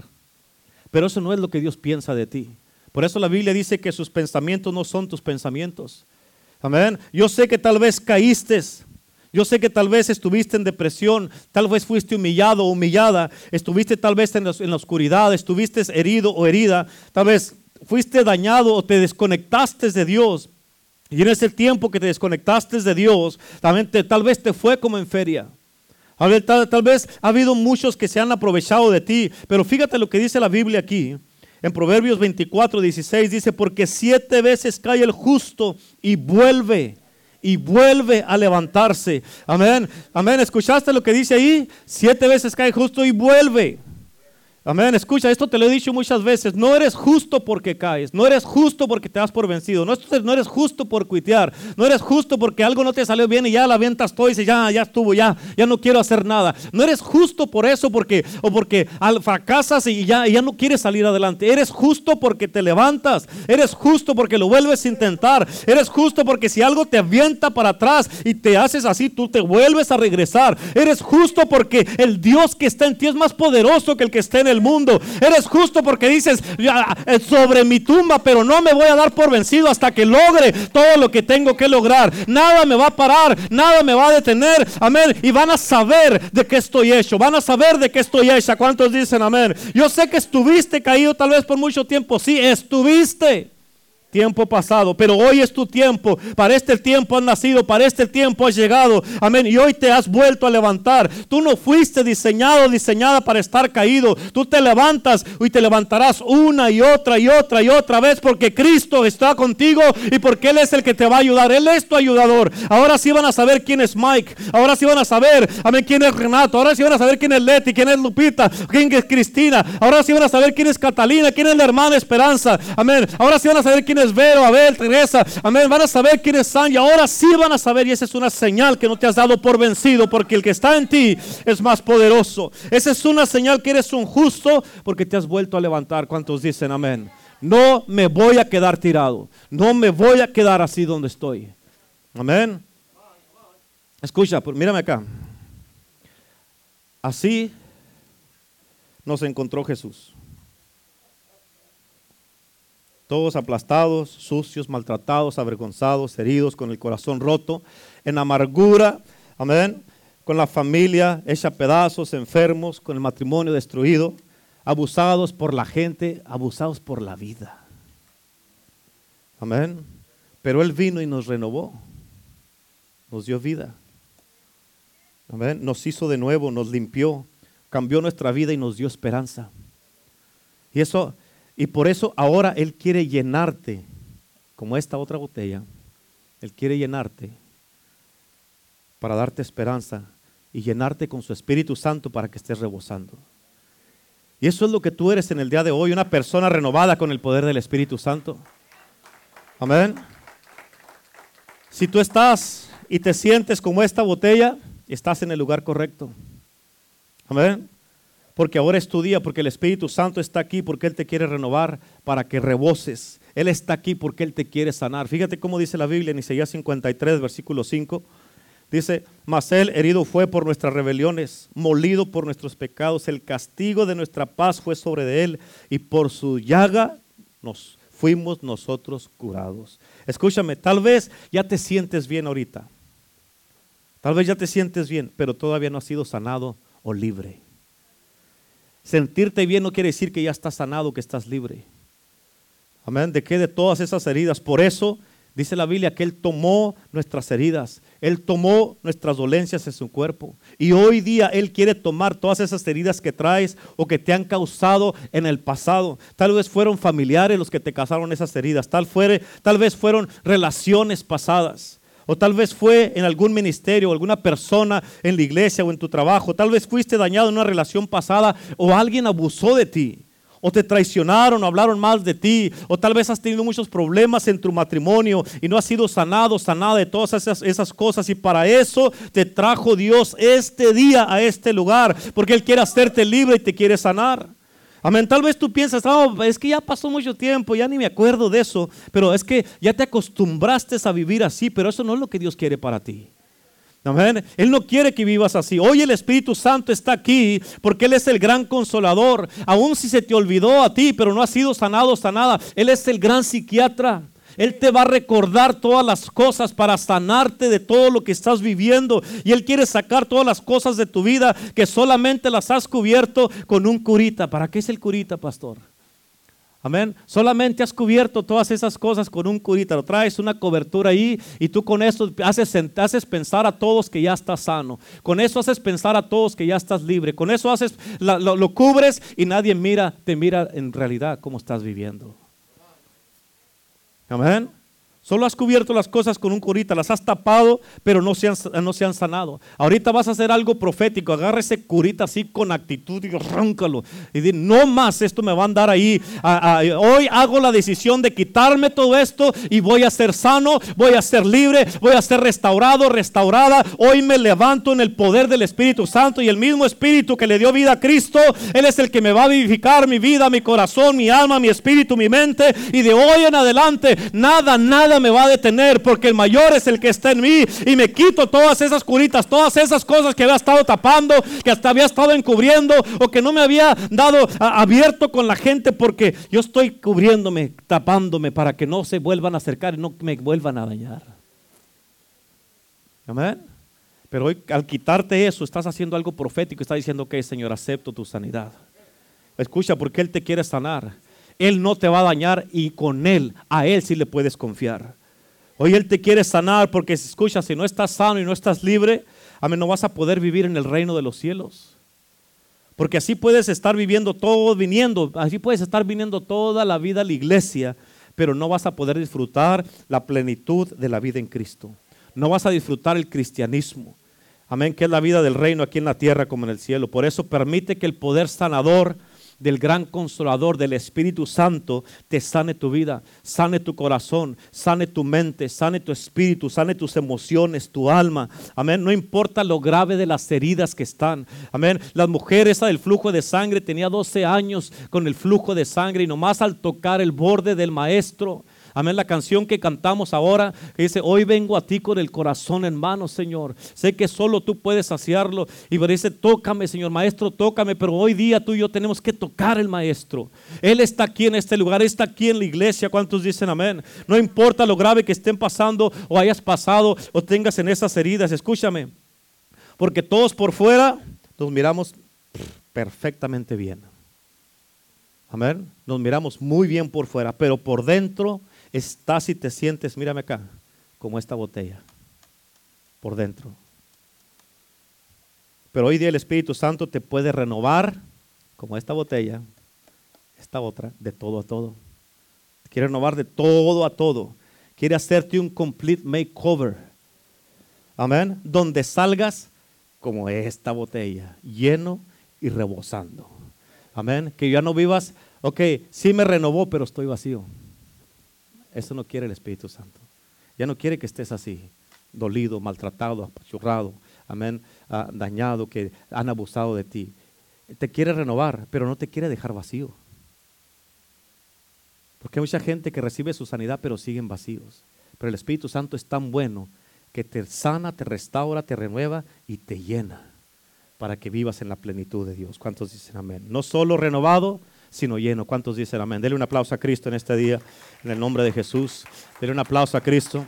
Pero eso no es lo que Dios piensa de ti. Por eso la Biblia dice que sus pensamientos no son tus pensamientos. Amén. Yo sé que tal vez caíste yo sé que tal vez estuviste en depresión, tal vez fuiste humillado o humillada, estuviste tal vez en la, oscuridad, estuviste herido o herida, tal vez fuiste dañado o te desconectaste de Dios. Y en ese tiempo que te desconectaste de Dios, también tal vez te fue como en feria. Tal, tal vez ha habido muchos que se han aprovechado de ti, pero fíjate lo que dice la Biblia aquí. En Proverbios 24, 16 dice, porque siete veces cae el justo y vuelve y vuelve a levantarse. Amén. Amén. ¿Escuchaste lo que dice ahí? Siete veces cae justo y vuelve. Amén. Escucha, esto te lo he dicho muchas veces. No eres justo porque caes. No eres justo porque te das por vencido. No, eres justo por cuitear. No eres justo porque algo no te salió bien y ya la ventas todo y dices, ya, ya estuvo, ya, ya no quiero hacer nada. No eres justo por eso porque, o porque fracasas y ya, ya no quieres salir adelante. Eres justo porque te levantas. Eres justo porque lo vuelves a intentar. Eres justo porque si algo te avienta para atrás y te haces así, tú te vuelves a regresar. Eres justo porque el Dios que está en ti es más poderoso que el que está en el mundo. Eres justo porque dices sobre mi tumba, pero no me voy a dar por vencido hasta que logre todo lo que tengo que lograr. Nada me va a parar, nada me va a detener. Amén. Y van a saber de qué estoy hecho. Van a saber de qué estoy hecha. ¿Cuántos dicen amén? Yo sé que estuviste caído tal vez por mucho tiempo. Sí, estuviste. Tiempo pasado, pero hoy es tu tiempo. Para este tiempo has nacido, para este tiempo has llegado. Amén. Y hoy te has vuelto a levantar. Tú no fuiste diseñado, diseñada para estar caído. Tú te levantas y te levantarás una y otra y otra y otra vez porque Cristo está contigo y porque Él es el que te va a ayudar. Él es tu ayudador. Ahora sí van a saber quién es Mike. Ahora sí van a saber, amén, quién es Renato. Ahora sí van a saber quién es Leti, quién es Lupita, quién es Cristina. Ahora sí van a saber quién es Catalina, quién es la hermana Esperanza. Amén. Ahora sí van a saber quién es Vero, Abel, Teresa. Amén. Van a saber quién es San y ahora sí van a saber y esa es una señal que no te has dado por vencido porque el que está en ti es más poderoso. Esa es una señal que eres un justo porque te has vuelto a levantar. ¿Cuántos dicen amén? No me voy a quedar tirado. No me voy a quedar así donde estoy. Amén. Escucha, mírame acá. Así nos encontró Jesús. Todos aplastados, sucios, maltratados, avergonzados, heridos, con el corazón roto, en amargura, amén, con la familia hecha pedazos, enfermos, con el matrimonio destruido, abusados por la gente, abusados por la vida. Amén. Pero Él vino y nos renovó, nos dio vida. Amén. Nos hizo de nuevo, nos limpió, cambió nuestra vida y nos dio esperanza. Y eso, y por eso ahora Él quiere llenarte, como esta otra botella, Él quiere llenarte para darte esperanza y llenarte con su Espíritu Santo para que estés rebosando. Y eso es lo que tú eres en el día de hoy, una persona renovada con el poder del Espíritu Santo. Amén. Si tú estás y te sientes como esta botella, estás en el lugar correcto. Amén. Porque ahora es tu día, porque el Espíritu Santo está aquí, porque Él te quiere renovar para que reboses. Él está aquí porque Él te quiere sanar. Fíjate cómo dice la Biblia en Isaías 53, versículo 5. Dice, mas Él herido fue por nuestras rebeliones, molido por nuestros pecados. El castigo de nuestra paz fue sobre de Él y por su llaga nos fuimos nosotros curados. Escúchame, tal vez ya te sientes bien ahorita. Tal vez ya te sientes bien, pero todavía no has sido sanado o libre. Sentirte bien no quiere decir que ya estás sanado, que estás libre. Amén. ¿De qué? De todas esas heridas. Por eso dice la Biblia que Él tomó nuestras heridas. Él tomó nuestras dolencias en su cuerpo. Y hoy día Él quiere tomar todas esas heridas que traes o que te han causado en el pasado. Tal vez fueron familiares los que te causaron esas heridas. Tal, tal vez fueron relaciones pasadas. O tal vez fue en algún ministerio o alguna persona en la iglesia o en tu trabajo. Tal vez fuiste dañado en una relación pasada o alguien abusó de ti. O te traicionaron o hablaron mal de ti. O tal vez has tenido muchos problemas en tu matrimonio y no has sido sanado, sanada de todas esas, esas cosas. Y para eso te trajo Dios este día a este lugar. Porque Él quiere hacerte libre y te quiere sanar. Amén. Tal vez tú piensas, oh, es que ya pasó mucho tiempo, ya ni me acuerdo de eso, pero es que ya te acostumbraste a vivir así, pero eso no es lo que Dios quiere para ti. Amén. Él no quiere que vivas así. Hoy el Espíritu Santo está aquí porque Él es el gran consolador. Aun si se te olvidó a ti, pero no has sido sanado, sanada, Él es el gran psiquiatra. Él te va a recordar todas las cosas para sanarte de todo lo que estás viviendo. Y Él quiere sacar todas las cosas de tu vida que solamente las has cubierto con un curita. ¿Para qué es el curita, pastor? Amén. Solamente has cubierto todas esas cosas con un curita. Lo traes una cobertura ahí y tú con eso haces, haces pensar a todos que ya estás sano. Con eso haces pensar a todos que ya estás libre. Con eso haces, lo, lo cubres y nadie mira, te mira en realidad cómo estás viviendo. Amén. Solo has cubierto las cosas con un curita, las has tapado, pero no se, han, no se han sanado. Ahorita vas a hacer algo profético. Agarra ese curita así con actitud y arráncalo. Y di, no más, esto me va a andar ahí. hoy hago la decisión de quitarme todo esto y voy a ser sano, voy a ser libre, voy a ser restaurado, restaurada. Hoy me levanto en el poder del Espíritu Santo y el mismo Espíritu que le dio vida a Cristo, Él es el que me va a vivificar mi vida, mi corazón, mi alma, mi espíritu, mi mente. Y de hoy en adelante, nada, nada me va a detener porque el mayor es el que está en mí y me quito todas esas curitas, todas esas cosas que había estado tapando, que hasta había estado encubriendo o que no me había dado abierto con la gente porque yo estoy cubriéndome, tapándome para que no se vuelvan a acercar y no me vuelvan a dañar. Amén. Pero hoy al quitarte eso, estás haciendo algo profético, estás diciendo que Señor, acepto tu sanidad. Escucha, porque Él te quiere sanar. Él no te va a dañar y con Él, a Él sí le puedes confiar. Hoy Él te quiere sanar porque escucha, si no estás sano y no estás libre, amén, no vas a poder vivir en el reino de los cielos. Porque así puedes estar viviendo todo, viniendo, así puedes estar viniendo toda la vida a la iglesia, pero no vas a poder disfrutar la plenitud de la vida en Cristo. No vas a disfrutar el cristianismo. Amén, que es la vida del reino aquí en la tierra como en el cielo. Por eso permite que el poder sanador del gran consolador, del Espíritu Santo, te sane tu vida, sane tu corazón, sane tu mente, sane tu espíritu, sane tus emociones, tu alma. Amén. No importa lo grave de las heridas que están. Amén. La mujer esa del flujo de sangre tenía 12 años con el flujo de sangre y nomás al tocar el borde del maestro, Amén. La canción que cantamos ahora que dice, hoy vengo a ti con el corazón en mano, Señor. Sé que solo tú puedes saciarlo. Y dice, tócame, Señor, Maestro, tócame. Pero hoy día tú y yo tenemos que tocar el Maestro. Él está aquí en este lugar, está aquí en la iglesia. ¿Cuántos dicen amén? No importa lo grave que estén pasando o hayas pasado o tengas en esas heridas. Escúchame. Porque todos por fuera nos miramos perfectamente bien. Amén. Nos miramos muy bien por fuera, pero por dentro estás y te sientes, mírame acá, como esta botella, por dentro. Pero hoy día el Espíritu Santo te puede renovar, como esta botella, esta otra, de todo a todo. quiere renovar de todo a todo. Quiere hacerte un complete makeover. Amén. Donde salgas como esta botella, lleno y rebosando. Amén. Que ya no vivas, ok, sí me renovó, pero estoy vacío. Eso no quiere el Espíritu Santo. Ya no quiere que estés así, dolido, maltratado, apachurrado, amén, ah, dañado, que han abusado de ti. Te quiere renovar, pero no te quiere dejar vacío. Porque hay mucha gente que recibe su sanidad, pero siguen vacíos. Pero el Espíritu Santo es tan bueno que te sana, te restaura, te renueva y te llena para que vivas en la plenitud de Dios. ¿Cuántos dicen amén? No solo renovado, sino lleno. ¿Cuántos dicen amén? Dele un aplauso a Cristo en este día, en el nombre de Jesús. Dele un aplauso a Cristo.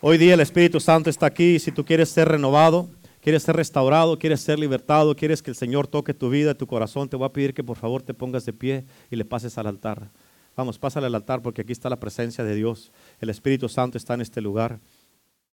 Hoy día el Espíritu Santo está aquí. Si tú quieres ser renovado, quieres ser restaurado, quieres ser libertado, quieres que el Señor toque tu vida, tu corazón, te voy a pedir que por favor te pongas de pie y le pases al altar. Vamos, pásale al altar porque aquí está la presencia de Dios. El Espíritu Santo está en este lugar.